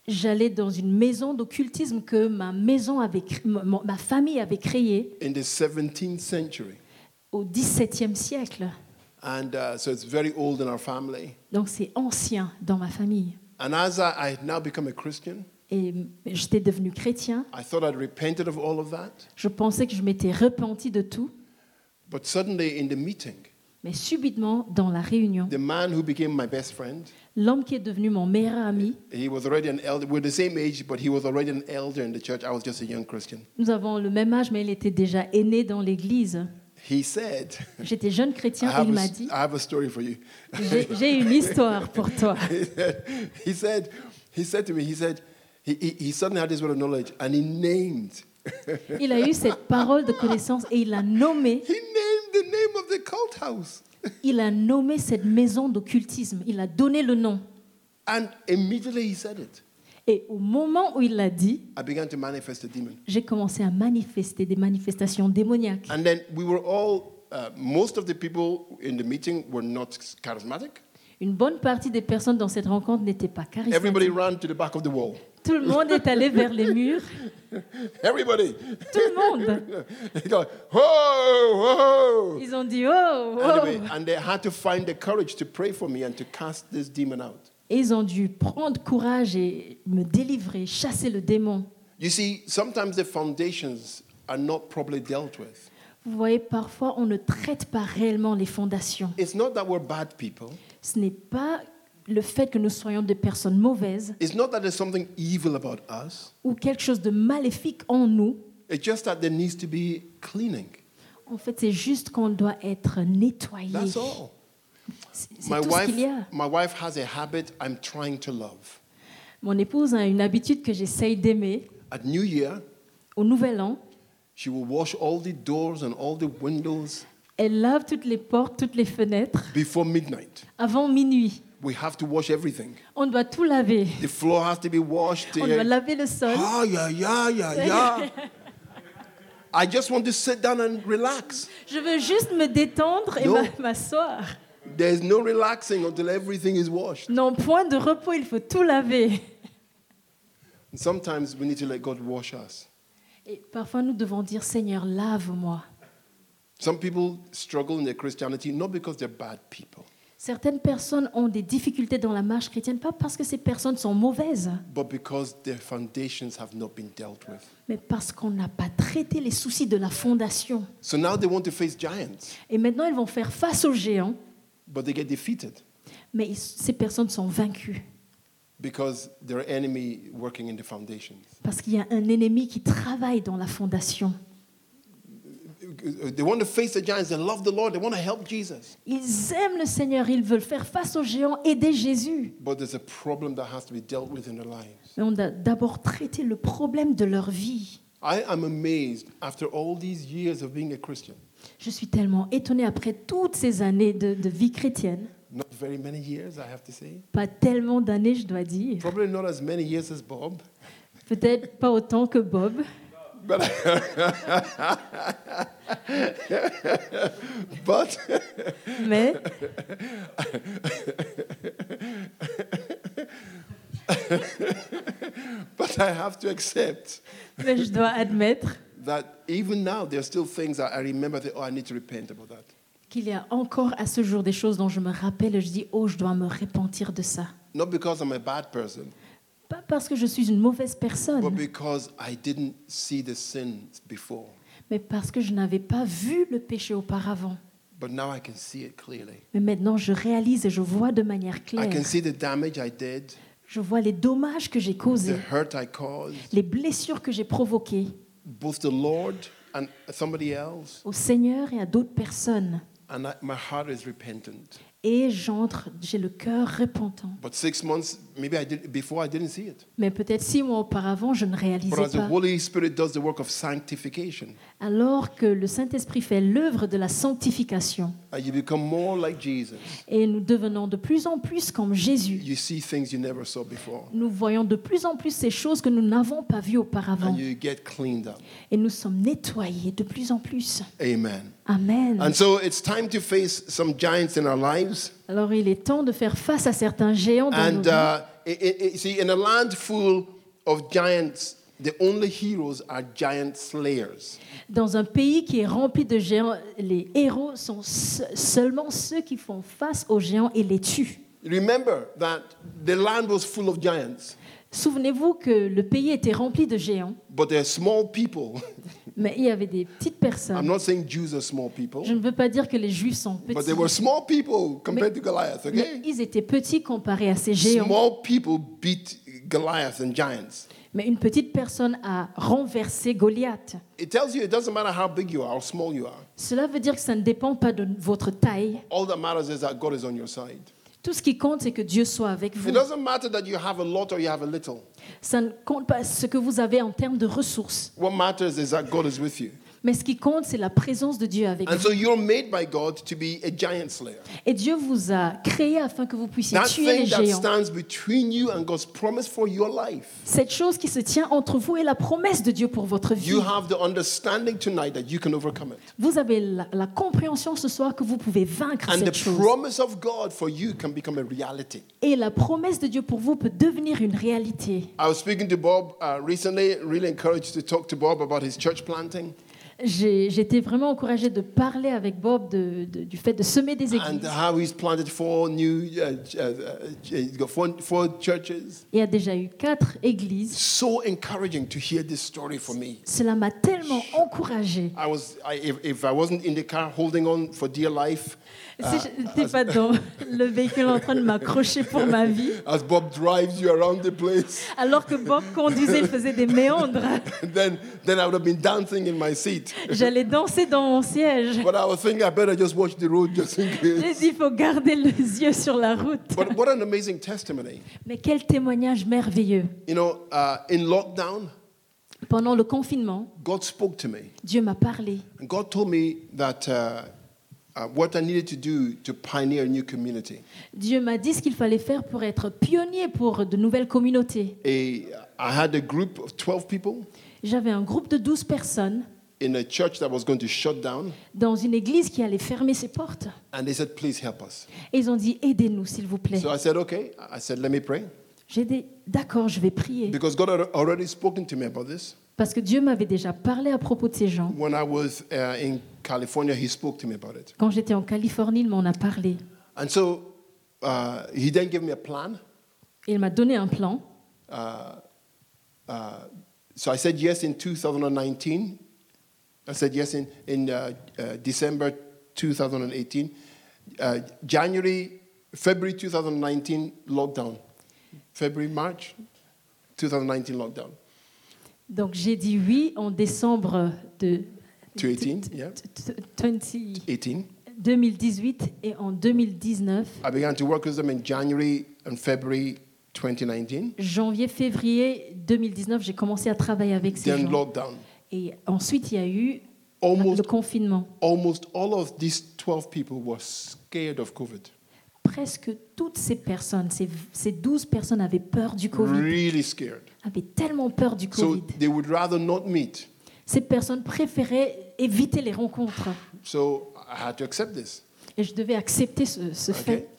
J'allais dans une maison d'occultisme que ma maison avait, ma ma famille avait créée in the 17th century. au XVIIe siècle. And uh, so it's very old in our family. Donc c'est ancien dans ma famille. And as I, I had now become a Christian, Et j'étais devenu chrétien. I thought I'd repented of all of that. Je pensais que je m'étais repenti de tout. But suddenly in the meeting, Mais subitement, dans la réunion, the man who became my best friend, l'homme qui est devenu mon meilleur ami, he was already an elder. We're the same age, but he was already an elder in the church. I was just a young Christian. nous avons le même âge, mais il était déjà aîné dans l'Église. He said, J'étais jeune I chrétien et have, il a, m'a dit, I have a story for you. j'ai j'ai une histoire pour toi. he said, he said to me, he said, he, he, he suddenly had this word of knowledge and he named, Il a eu cette parole de connaissance et il a nommé, he the name of the cult house. il a nommé cette maison d'occultisme. Il a donné le nom. And immediately he said it. Et au moment où il l'a dit, I began to manifest a demon. j'ai commencé à manifester des manifestations démoniaques. And then we were all, uh, most of the people in the meeting were not charismatic. Une bonne partie des personnes dans cette rencontre n'étaient pas Everybody charismatiques. ran to the back of the wall. Tout le monde est allé vers les murs. Everybody. Tout le monde. He go, whoa, whoa. Ils ont dit oh, oh. Anyway, and they had to find the courage to pray for me and to cast this demon out. Et ils ont dû prendre courage et me délivrer, chasser le démon. You see, sometimes the foundations are not properly dealt with. Vous voyez, parfois, on ne traite pas réellement les fondations. It's not that we're bad people. Ce n'est pas le fait que nous soyons des personnes mauvaises It's not that there's something evil about us. ou quelque chose de maléfique en nous. It's just that there needs to be cleaning. En fait, c'est juste qu'on doit être nettoyé. That's all. C'est c'est My tout ce wife, qu'il y a. my wife has a habit I'm trying to love. Mon épouse a une habitude que j'essaye d'aimer. At New Year, Au Nouvel An, she will wash all the doors and all the windows elle lave toutes les portes, toutes les fenêtres before midnight. avant minuit. We have to wash everything. On doit tout laver. The floor has to be washed. On doit laver le sol. Ah, yeah, yeah, yeah, yeah. I just want to sit down and relax. Je veux juste me détendre et No. m'asseoir. There's no relaxing until everything is washed. Non, point de repos, il faut tout laver. And sometimes we need to let God wash us. Et parfois, nous devons dire, Seigneur, lave-moi. Some people struggle in their Christianity not because they're bad people, Certaines personnes ont des difficultés dans la marche chrétienne, pas parce que ces personnes sont mauvaises, but because their foundations have not been dealt with. mais parce qu'on n'a pas traité les soucis de la fondation. So now they want to face giants, Et maintenant, ils vont faire face aux géants, but they get defeated mais ils- ces personnes sont vaincues. because there are enemy working in the foundations. Parce qu'il y a un ennemi qui travaille dans la fondation. They want to face the giants. They love the Lord. They want to help Jesus. Ils aiment le Seigneur, ils veulent faire face aux géants, aider Jésus. But there's a problem that has to be dealt with in their lives. Mais on doit d'abord traiter le problème de leur vie. I am amazed after all these years of being a Christian, Je suis tellement étonnée après toutes ces années de, de vie chrétienne. not very many years, I have to say. Pas tellement d'années, je dois dire. Probably not as many years as Bob. Peut-être pas autant que Bob. But, but Mais but I have to accept Mais je dois admettre that even now there are still things that I remember that oh I need to repent about that. qu'il y a encore à ce jour des choses dont je me rappelle et je dis, oh, je dois me repentir de ça. Not because I'm a bad person, Pas parce que je suis une mauvaise but personne, because I didn't see the sins before. mais parce que je n'avais pas vu le péché auparavant. But now I can see it clearly. Mais maintenant, je réalise et je vois de manière I claire. can see the damage I did, Je vois les dommages que j'ai the causés, hurt I caused, les blessures que j'ai provoquées both the Lord and somebody else, au Seigneur et à d'autres personnes. and I, my heart is repentant. Et j'entre, j'ai le cœur repentant. But six months, maybe I did before I didn't see it. Mais peut-être six mois auparavant, je ne But réalisais as the pas. Holy Spirit does the work of sanctification, Alors que le Saint-Esprit fait l'œuvre de la sanctification and you become more like Jesus, et nous devenons de plus en plus comme Jésus, you see things you never saw before, nous voyons de plus en plus ces choses que nous n'avons pas vues auparavant and you get cleaned up. et nous sommes nettoyés de plus en plus. Amen. Amen. And so it's time to face some giants in our lives. Alors il est temps de faire face à certains géants dans nos And vies. uh, i- i- i- see, in a land full of giants, the only heroes are giant slayers. Dans un pays qui est rempli de géants, les héros sont se- seulement ceux qui font face aux géants et les tuent. Remember that the land was full of giants, Souvenez-vous que le pays était rempli de géants, but they're small people. mais il y avait des petites I'm personnes. not saying Jews are small people, Je ne veux pas dire que les Juifs sont but petits, they were small people compared to Goliath, mais okay? ils étaient petits comparés à ces géants. Small people beat Goliath and giants. Mais une petite personne a renversé Goliath. It tells you it doesn't matter how big you are, how small you are. Cela veut dire que ça ne dépend pas de votre taille. All that matters is that God is on your side. Tout ce qui compte, c'est que Dieu soit avec vous. It doesn't matter that you have a lot or you have a little. Ça ne compte pas ce que vous avez en termes de ressources. What matters is that God is with you. Mais ce qui compte, c'est la présence de Dieu avec And vous. so you're made by God to be a giant slayer. Et Dieu vous a créé afin que vous puissiez That tuer les thing that géants. stands between you and God's promise for your life. Cette chose qui se tient entre vous et la promesse de Dieu pour votre vie. You have the understanding tonight that you can overcome it. Vous avez la, la compréhension ce soir que vous pouvez vaincre And the cette chose. promise of God for you can become a reality. Et la promesse de Dieu pour vous peut devenir une réalité. I was speaking to Bob uh, recently, really encouraged to talk to Bob about his church planting. J'ai été vraiment encouragée de parler avec Bob de- de- du fait de semer des and églises. how he's planted four new, uh, uh, uh, he's got four, four churches. Il y a déjà eu quatre églises. So encouraging to hear this story for me. Cela m'a tellement encouragée. I was, I, if, if I wasn't in the car holding on for dear life, Si je n'étais pas dans le véhicule en train de m'accrocher pour ma vie, as Bob drives you around the place, alors que Bob conduisait, il faisait des méandres, then, then I would have been dancing in my seat. j'allais danser dans mon siège. But I was thinking I better just watch the road just in J'ai case. dit, il faut garder les yeux sur la route. But what an amazing testimony. Mais quel témoignage merveilleux. You know, uh, in lockdown, Pendant le confinement, God spoke to me. Dieu m'a parlé. And God told me that uh, Dieu m'a dit ce qu'il fallait faire pour être pionnier pour de nouvelles communautés. A, I had a group of 12 people J'avais un groupe de 12 personnes in a church that was going to shut down, dans une église qui allait fermer ses portes. and they said, Please help us. Et ils ont dit aidez-nous s'il vous plaît. So I said, Okay. I said, Let me pray. J'ai dit d'accord, je vais prier Because God had already spoken to me about this. parce que Dieu m'avait déjà parlé à propos de ces gens. When I was uh, in California, He spoke to me about it. Quand j'étais en Californie, il m'en a parlé. And so uh, He then gave me a plan. Il m'a donné un plan. Uh, uh, so I said yes in 2019. I said yes in, in uh, uh, December 2018. Uh, January, February 2019, lockdown. February, March 2019, lockdown. Donc j'ai dit oui en décembre de 2018, yeah. 20 18. 2018 et en 2019, I began to work with them in January and February 2019. janvier, février 2019, j'ai commencé à travailler avec ces Then gens. lockdown. Et ensuite, il y a eu Almost, le confinement. almost all of these 12 people were scared of COVID. Presque toutes ces personnes, ces, ces 12 personnes avaient peur du Covid, Really scared. avaient tellement peur du So Covid. they would rather not meet. Ces personnes préféraient éviter les rencontres. So I had to accept this. Et je devais accepter ce, ce Okay. fait.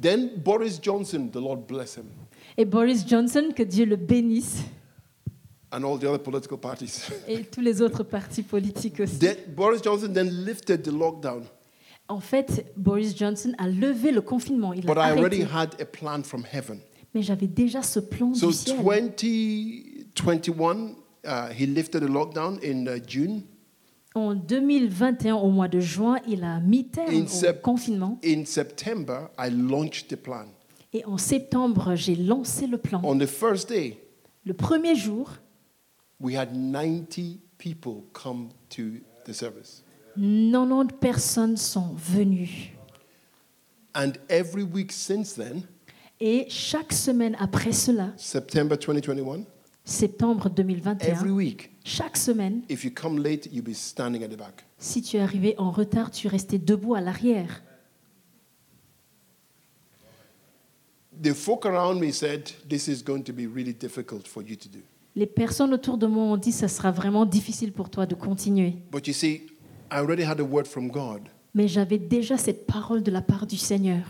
Then Boris Johnson, the Lord bless him, Et Boris Johnson, que Dieu le bénisse, and all the other political parties. et tous les autres partis politiques aussi. then Boris Johnson then lifted the lockdown. En fait, Boris Johnson a levé le confinement. Il But a I already arrêté. had a plan from heaven. Mais j'avais déjà ce plan So du ciel. 2021, uh, he lifted the lockdown in uh, June. En 2021, au mois de juin, il a mis terme In au sep- confinement. In September, I launched the plan. Et en septembre, j'ai lancé le plan. On the first day, Le premier jour, we had 90 people come to the service. 90 personnes sont venues. And every week since then, Et chaque semaine après cela, September 2021, septembre 2021, every week, chaque semaine, if you come late, you'll be standing at the back. si tu es arrivé en retard, tu restais debout à l'arrière. The folk around me said, This is going to be really difficult for you to do. Les personnes autour de moi ont dit ça sera vraiment difficile pour toi de continuer. But you see, I already had a word from God, Mais j'avais déjà cette parole de la part du Seigneur.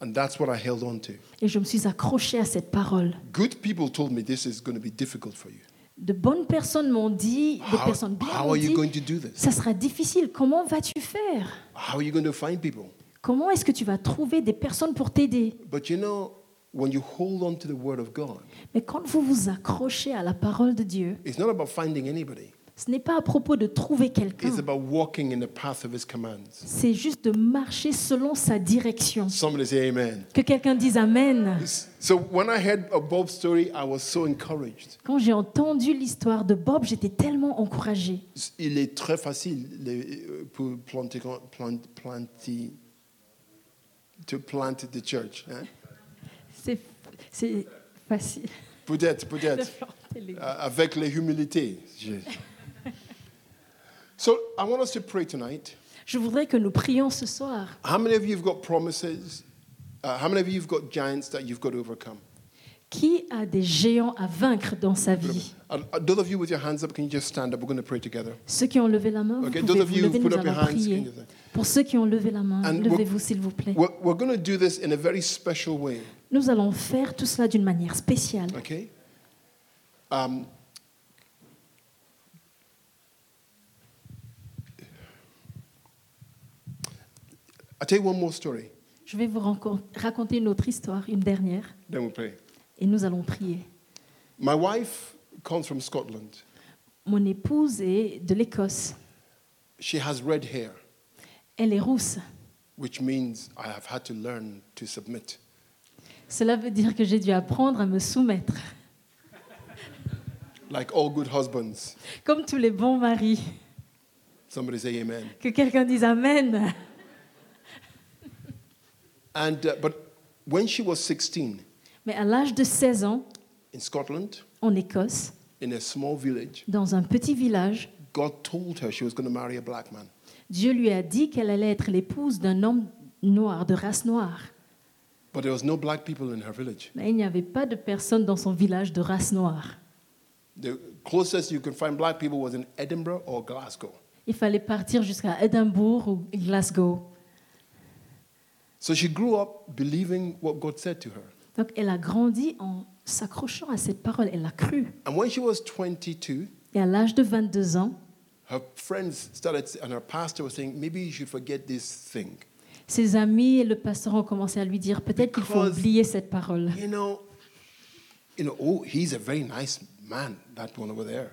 and that's what I held on to. Et je me suis accrochée à cette parole. Good people told me this is going to be difficult for you. De bonnes personnes m'ont dit, des How, personnes bien how m'ont are you dit, going to do this? ça sera difficile. Comment vas-tu faire? How are you going to find people? Comment est-ce que tu vas trouver des personnes pour t'aider? But you know, when you hold on to the word of God, Mais quand vous vous accrochez à la parole de Dieu, it's not about finding anybody, ce n'est pas à propos de trouver quelqu'un. it's about walking in the path of his commands. C'est juste de marcher selon sa direction. Somebody say amen. Que quelqu'un dise Amen. So when I heard of Bob's story, I was so encouraged. Quand j'ai entendu l'histoire de Bob, j'étais tellement encouragée. Il est très facile le- euh, pour planter, plant, planter, to plant the church. hein? C'est c'est facile Peut-être, peut-être. Euh, avec les humilités. Je- So I want us to pray tonight. Je voudrais que nous prions ce soir. How many of you have got promises? Uh, how many of you have got giants that you've got to overcome? Qui a des géants à vaincre dans sa vie? Uh, those of you with your hands up, can you just stand up? We're going to pray together. Ceux qui ont levé la main, vous Okay, pouvez those of vous you lever, who put nous up your allons hands, prier. can you- Pour ceux qui ont levé la main, And we're- levez-vous s'il vous plaît. We're, we're going to do this in a very special way. Nous allons faire tout cela d'une manière spéciale. Okay? Um, I'll tell you one more story, Je vais vous raconter une autre histoire, une dernière, then we'll pray. et nous allons prier. My wife comes from Scotland. Mon épouse est de l'Écosse. She has red hair, Elle est rousse. which means I have had to learn to submit. Cela veut dire que j'ai dû apprendre à me soumettre. Like all good husbands. Comme tous les bons maris. Somebody say amen. Que quelqu'un dise Amen. And, uh, but when she was 16 Mais à l'âge de 16 ans, in Scotland, en Écosse, in a small village, dans un petit village, God told her she was going to marry a black man. Dieu lui a dit qu'elle allait être l'épouse d'un homme noir, de race noire. But there was no black people in her village. Mais il n'y avait pas de personne dans son village de race noire. The closest you can find black people was in Edinburgh or Glasgow. Il fallait partir jusqu'à Édimbourg ou Glasgow. So she grew up believing what God said to her. Donc elle a grandi en s'accrochant à cette parole, elle a cru. And when she was 22, Et à l'âge de 22 ans, her friends started, and her pastor was saying, maybe you should forget this thing. ses amis et le pasteur ont commencé à lui dire peut-être qu'il faut oublier cette parole. You know, you know, oh, he's a very nice man, that one over there.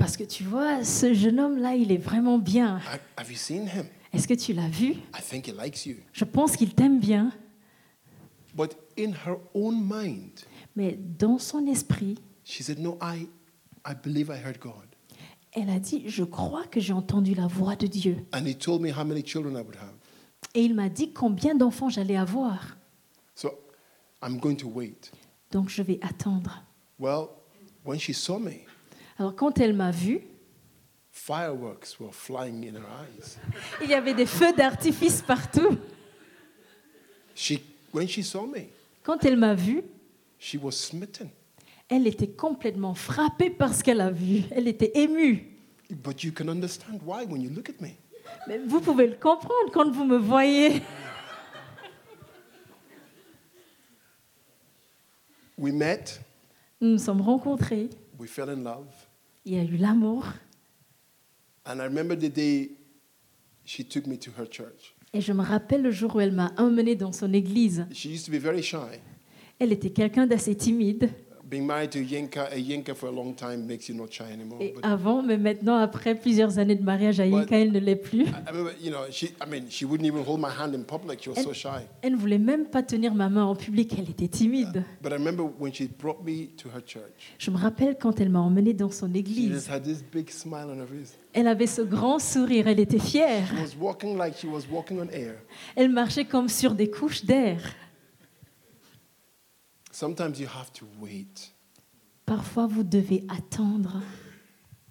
Parce que tu vois, ce jeune homme-là, il est vraiment bien. Ha- Have you seen him? Est-ce que tu l'as vu? I think he likes you. Je pense qu'il t'aime bien. But in her own mind, Mais dans son esprit, she said, No, I, I believe I heard God. elle a dit, je crois que j'ai entendu la voix de Dieu. And he told me how many children I would have. Et il m'a dit combien d'enfants j'allais avoir. So I'm going to wait. Donc je vais attendre. Well, when she saw me, Alors quand elle m'a vu, fireworks were flying in her eyes. il y avait des feux d'artifice partout. She, when she saw me, Quand elle m'a vu, she was smitten. elle était complètement frappée par ce qu'elle a vu. Elle était émue. But you can understand why when you look at me. Mais vous pouvez le comprendre quand vous me voyez. We met, Nous nous sommes rencontrés. we fell in love, Il y a eu l'amour. And I remember the day she took me to her church. Et je me rappelle le jour où elle m'a emmenée dans son église. She used to be very shy. Elle était quelqu'un d'assez timide. Being married to Yinka, a Yinka for a long time makes you not shy anymore. Et But avant, mais maintenant, après plusieurs années de mariage à Yinka, elle ne l'est plus. I remember, you know, she, I mean, she wouldn't even hold my hand in public. She was so shy. Elle ne voulait même pas tenir ma main en public. Elle était timide. But I remember when she brought me to her church, Je me rappelle quand elle m'a emmenée dans son she église. just had this big smile on her face. Elle avait ce grand sourire. Elle était fière. She was walking like she was walking on air. Elle marchait comme sur des couches d'air. Sometimes you have to wait. Parfois, vous devez attendre.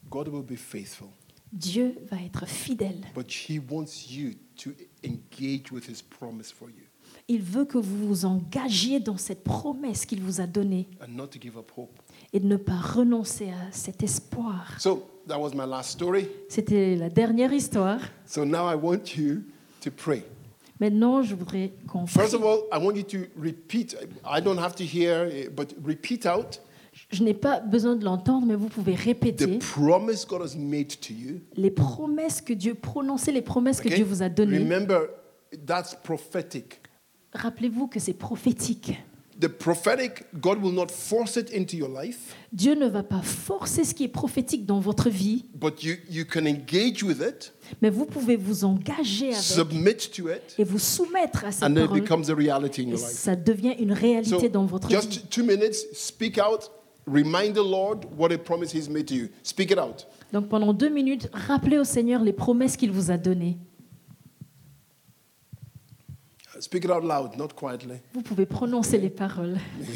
God will be faithful, Dieu va être fidèle. but He wants you to engage with His promise for you Il veut que vous vous engagiez dans cette promesse qu'il vous a donnée and not to give up hope. et de ne pas renoncer à cet espoir. So that was my last story. C'était la dernière histoire. So now I want you to pray. Maintenant, je voudrais qu'on First of all, I want you to repeat. I don't have to hear, eh, but repeat out Je n'ai pas besoin de l'entendre, mais vous pouvez the répéter promise God has made to you. les promesses que Dieu prononçait, les promesses que? Dieu vous a données. Remember, that's prophetic. Rappelez-vous que c'est prophétique. The prophetic, God will not force it into your life, Dieu ne va pas forcer ce qui est prophétique dans votre vie, but you, you can engage with it, mais vous pouvez vous engager avec submit to it, et vous soumettre à cette and then it parole. becomes a reality in Et your life. ça devient une réalité So, dans votre vie. just two minutes, speak out, remind the Lord what a promise He's made to you. Speak it out. Donc pendant deux minutes, rappelez au Seigneur les promesses qu'il vous a données. Speak it out loud, not quietly. Vous pouvez prononcer les paroles.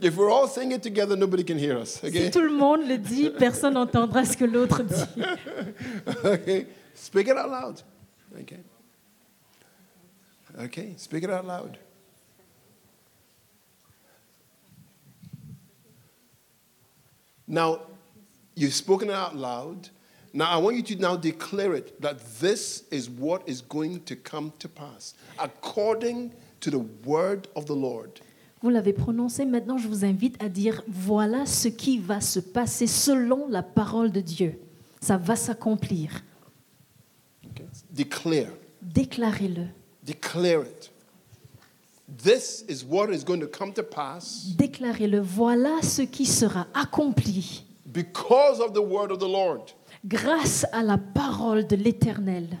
If we're all saying it together, nobody can hear us. Si Okay? tout le monde le dit, personne n'entendra ce que l'autre dit. okay? Speak it out loud. Okay? Okay, speak it out loud. Now, you've spoken it out loud. Now, I want you to now declare it that this is what is going to come to pass according to the word of the Lord. Vous l'avez prononcé, maintenant je vous invite à dire, voilà ce qui va se passer selon la parole de Dieu. Ça va s'accomplir. Okay? Declare. Déclarez-le. Declare it. This is what is going to come to pass Déclarez-le. Voilà ce qui sera accompli because of the word of the Lord. Grâce à la parole de l'Éternel.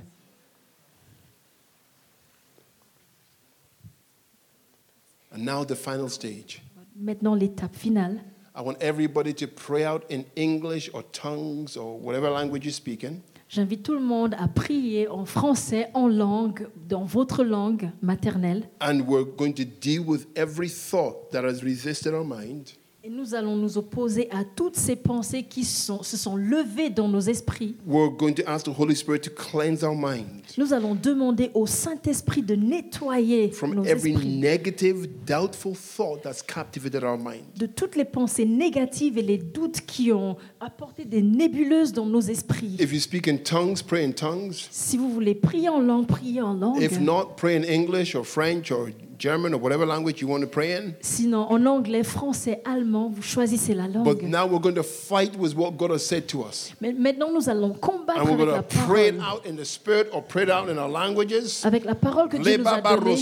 And now the final stage. Maintenant l'étape finale. I want everybody to pray out in English or tongues or whatever language you're speaking. J'invite tout le monde à prier en français, en langue, dans votre langue maternelle. And we're going to deal with every thought that has resisted our mind. Et nous allons nous opposer à toutes ces pensées qui sont- se sont levées dans nos esprits. We're going to ask the Holy Spirit to cleanse our minds Nous allons demander au Saint-Esprit de nettoyer from nos every esprits negative, doubtful thought that's captivated our mind. de toutes les pensées négatives et les doutes qui ont apporté des nébuleuses dans nos esprits. If you speak in tongues, pray in tongues. Si vous voulez prier en langue, priez en langue. If not, pray in English or French or German or whatever language you want to pray in. Sinon, en anglais, français, allemand, vous choisissez la But langue. now we're going to fight with what God has said to us. Mais maintenant, nous allons combattre And we're avec la to pray it parole. out in the spirit or pray it out in our languages. Avec la parole que Dieu nous a donnée.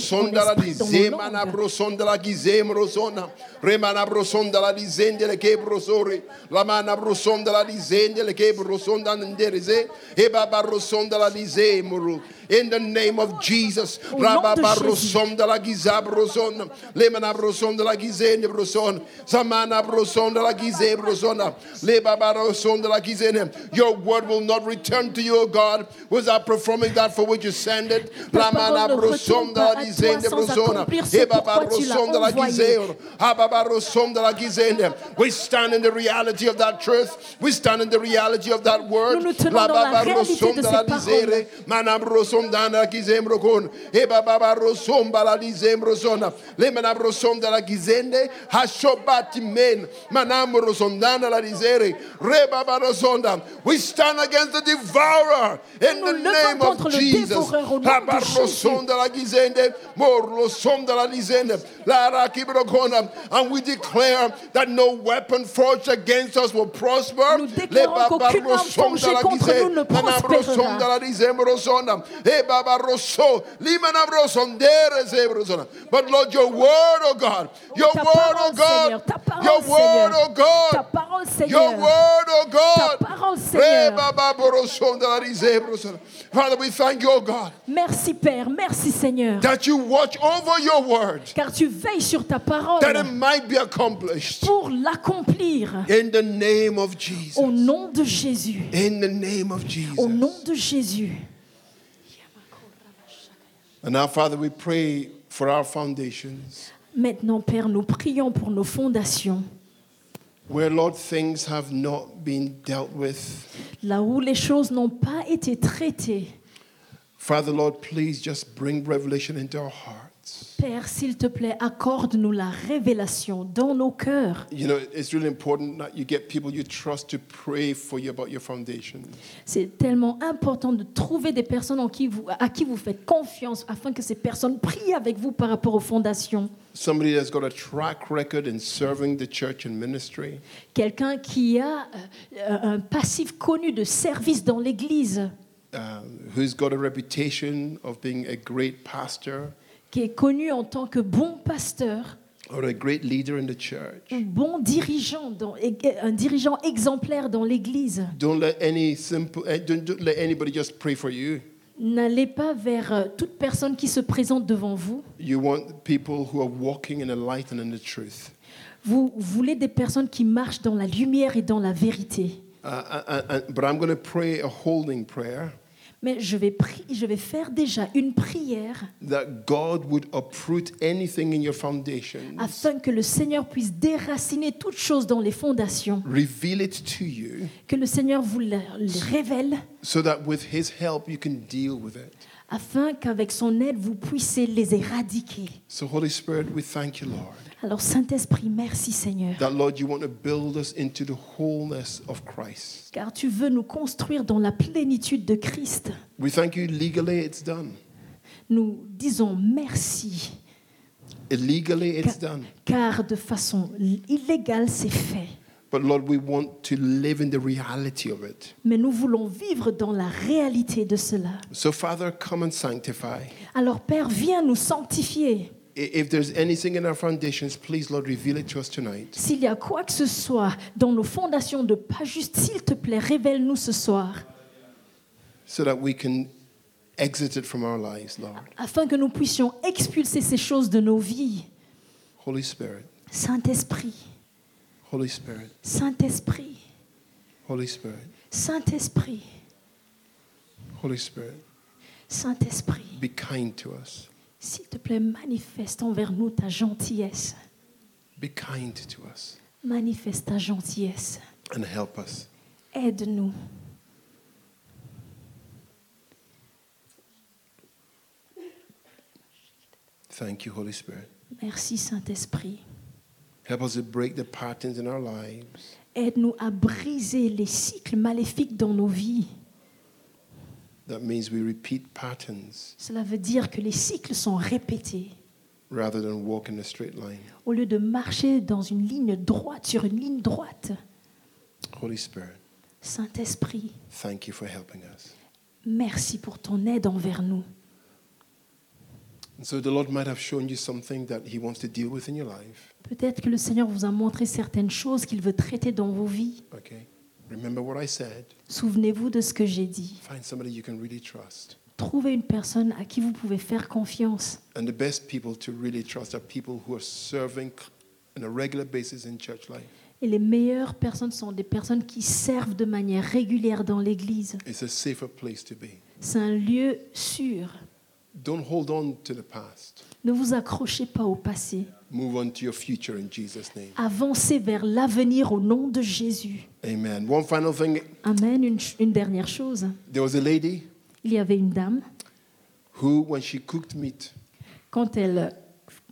In the name of Jesus. La rosona. Lemana brosonda la gizende broson. Zamana brosonda la gize brosona. Lebaba rosonda la gizene. Your word will not return to you, O God, without performing that for which you send it. Ta Lamana parole ne brosonda retourne pas la à toi dizende sans brosona. accomplir ce Ebaba pourquoi tu l'as rosonda la envoyé. gizeo. Ababa rosonda la gizende. We stand in the reality of that truth. We stand in the reality of that word. Nous nous tenons dans la Lababa réalité de rosonda ces la paroles. dizere. Manam rosonda la gizembro la dizembro zona. Lemana rosonda la gizende. Hashobati men. Manam rosondana la dizere. Rebaba rosonda. We stand against the devourer in the name of le Jesus. dévoreur au nom de Haba Jésus. rosonda la gizende. Mor rosonda la dizende. La rakibro kona. And we declare that no weapon forged against us will prosper. Qu'aucune arme forgée contre nous ne prospérera. la dizembro zona. E baba rosso. Limana brosondere zebro zona. But Lord, your word, oh God. Your Ta word, oh parole, God. Parole, Your word, oh God. Parole, Your word, oh God. Parole. Father, we thank you, oh God, Merci Père, merci Seigneur. that you watch over your word, Car tu veilles sur ta that it parole might be accomplished. pour l'accomplir. In the name of Jesus. Au nom de Jésus. In the name of Jesus. Au nom de Jésus. And now, Father, we pray for our foundations, Maintenant, Père, nous prions pour nos fondations. where, Lord, things have not been dealt with. Là où les choses n'ont pas été traitées. Father, Lord, please just bring revelation into our hearts. Père, s'il te plaît, accorde-nous la révélation dans nos cœurs. You know, it's really important that you get people you trust to pray for you about your foundations. C'est tellement important de trouver des personnes en qui vous, à qui vous faites confiance afin que ces personnes prient avec vous par rapport aux fondations. Somebody that's got a track record in serving the church and ministry. Quelqu'un qui a euh, un passif connu de service dans l'Église, um, who's got a reputation of being a great pastor qui est connu en tant que bon pasteur or a great leader in the church. ou bon dirigeant, dans- un dirigeant exemplaire dans l'Église. Don't let any simple, eh, don't, don't let anybody just pray for you. N'allez pas vers euh, toute personne qui se présente devant vous. You want people who are walking in the light and in the truth. Vous voulez des personnes qui marchent dans la lumière et dans la vérité. Uh, and, and- but I'm going to pray a holding prayer Mais je vais, pri- je vais faire déjà une prière that God would uproot anything in your foundations, afin que le Seigneur puisse déraciner toute chose dans les fondations, reveal it to you, que le Seigneur vous le, le révèle, so that with His help you can deal with it. afin qu'avec son aide, vous puissiez les éradiquer. So, Holy Spirit, we thank you, Lord. Alors Saint-Esprit, merci Seigneur, That, Lord, you want to build us into the wholeness of Christ. car tu veux nous construire dans la plénitude de Christ. We thank you, legally it's done. Nous disons merci, Illegally it's Ca- done. car de façon illégale, c'est fait. But Lord, we want to live in the reality of it. Mais nous voulons vivre dans la réalité de cela. So, Father, come and sanctify. Alors Père, viens nous sanctifier. I- If there's anything in our foundations, please, Lord, reveal it to us tonight. S'il y a quoi que ce soit dans nos fondations de pas juste, s'il te plaît, révèle-nous ce soir, so that we can exit it from our lives, Lord. afin que nous puissions expulser ces choses de nos vies. Holy Spirit, Saint-Esprit, Holy Spirit, Saint-Esprit, Holy Spirit, Saint-Esprit, Holy Spirit, Saint-Esprit, be kind to us. S'il te plaît, manifeste envers nous ta gentillesse. Be kind to us. Manifeste ta gentillesse. and help us. Aide-nous. Thank you, Holy Spirit. Merci Saint-Esprit. Help us to break the patterns in our lives Aide-nous à briser les cycles maléfiques dans nos vies. That means we repeat patterns Cela veut dire que les cycles sont répétés. rather than walk in a straight line. Au lieu de marcher dans une ligne droite, sur une ligne droite, Holy Spirit, Saint-Esprit, thank you for helping us. merci pour ton aide envers nous. And so the Lord might have shown you something that He wants to deal with in your life. Peut-être que le Seigneur vous a montré certaines choses qu'il veut traiter dans vos vies. Okay? Remember what I said. Souvenez-vous de ce que j'ai dit. Find somebody you can really trust. Trouvez une personne à qui vous pouvez faire confiance. And the best people to really trust are people who are serving on a regular basis in church life. Et les meilleures personnes sont des personnes qui servent de manière régulière dans l'Église. It's a safer place to be. C'est un lieu sûr. Don't hold on to the past. Ne vous accrochez pas au passé. Move on to your future in Jesus' name. Avancez vers l'avenir au nom de Jésus. Amen. One final thing Amen. Une, une dernière chose. there was a lady Il y avait une dame, who, when she cooked meat, quand elle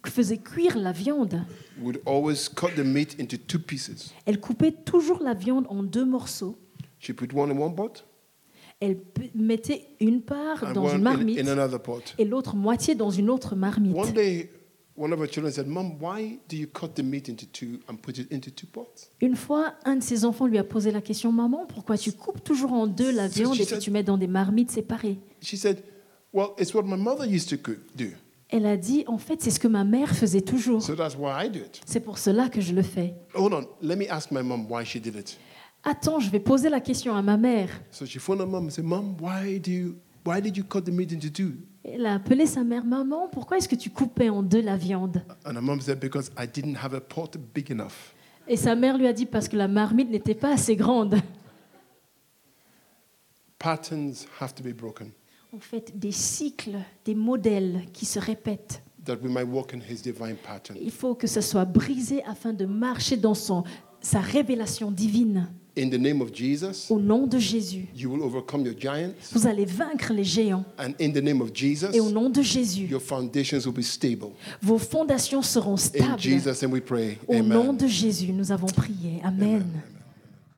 faisait cuire la viande, would always cut the meat into two pieces. elle coupait toujours la viande en deux morceaux. She put one in one pot Elle mettait une part dans une marmite in another pot. et l'autre moitié dans une autre marmite. One day, one of her children said, Mom, why do you cut the meat into two and put it into two pots? Une fois, un de ses enfants lui a posé la question Maman, pourquoi tu coupes toujours en deux la viande et que tu mets dans des marmites séparées? She said, Well, it's what my mother used to cook, do. Elle a dit En fait, c'est ce que ma mère faisait toujours. So that's why I do it. C'est pour cela que je le fais. Hold on, let me ask my mom why she did it. Attends, je vais poser la question à ma mère. So she phoned her mom and said, Mom, why do you why did you cut the meat into two? Elle a appelé sa mère Maman, pourquoi est-ce que tu coupais en deux la viande? And her mom said, Because I didn't have a pot big enough. Et sa mère lui a dit Parce que la marmite n'était pas assez grande. Patterns have to be broken En fait, des cycles, des modèles qui se répètent. that we might walk in his divine pattern. Il faut que ce soit brisé afin de marcher dans son, sa révélation divine. In the name of Jesus, Au nom de Jésus, you will overcome your giants. vous allez vaincre les géants. And in the name of Jesus, Et au nom de Jésus, your foundations will be stable. vos fondations seront In stables. Jesus' name we pray. Au nom Amen. de Jésus, nous avons prié. Amen. Amen.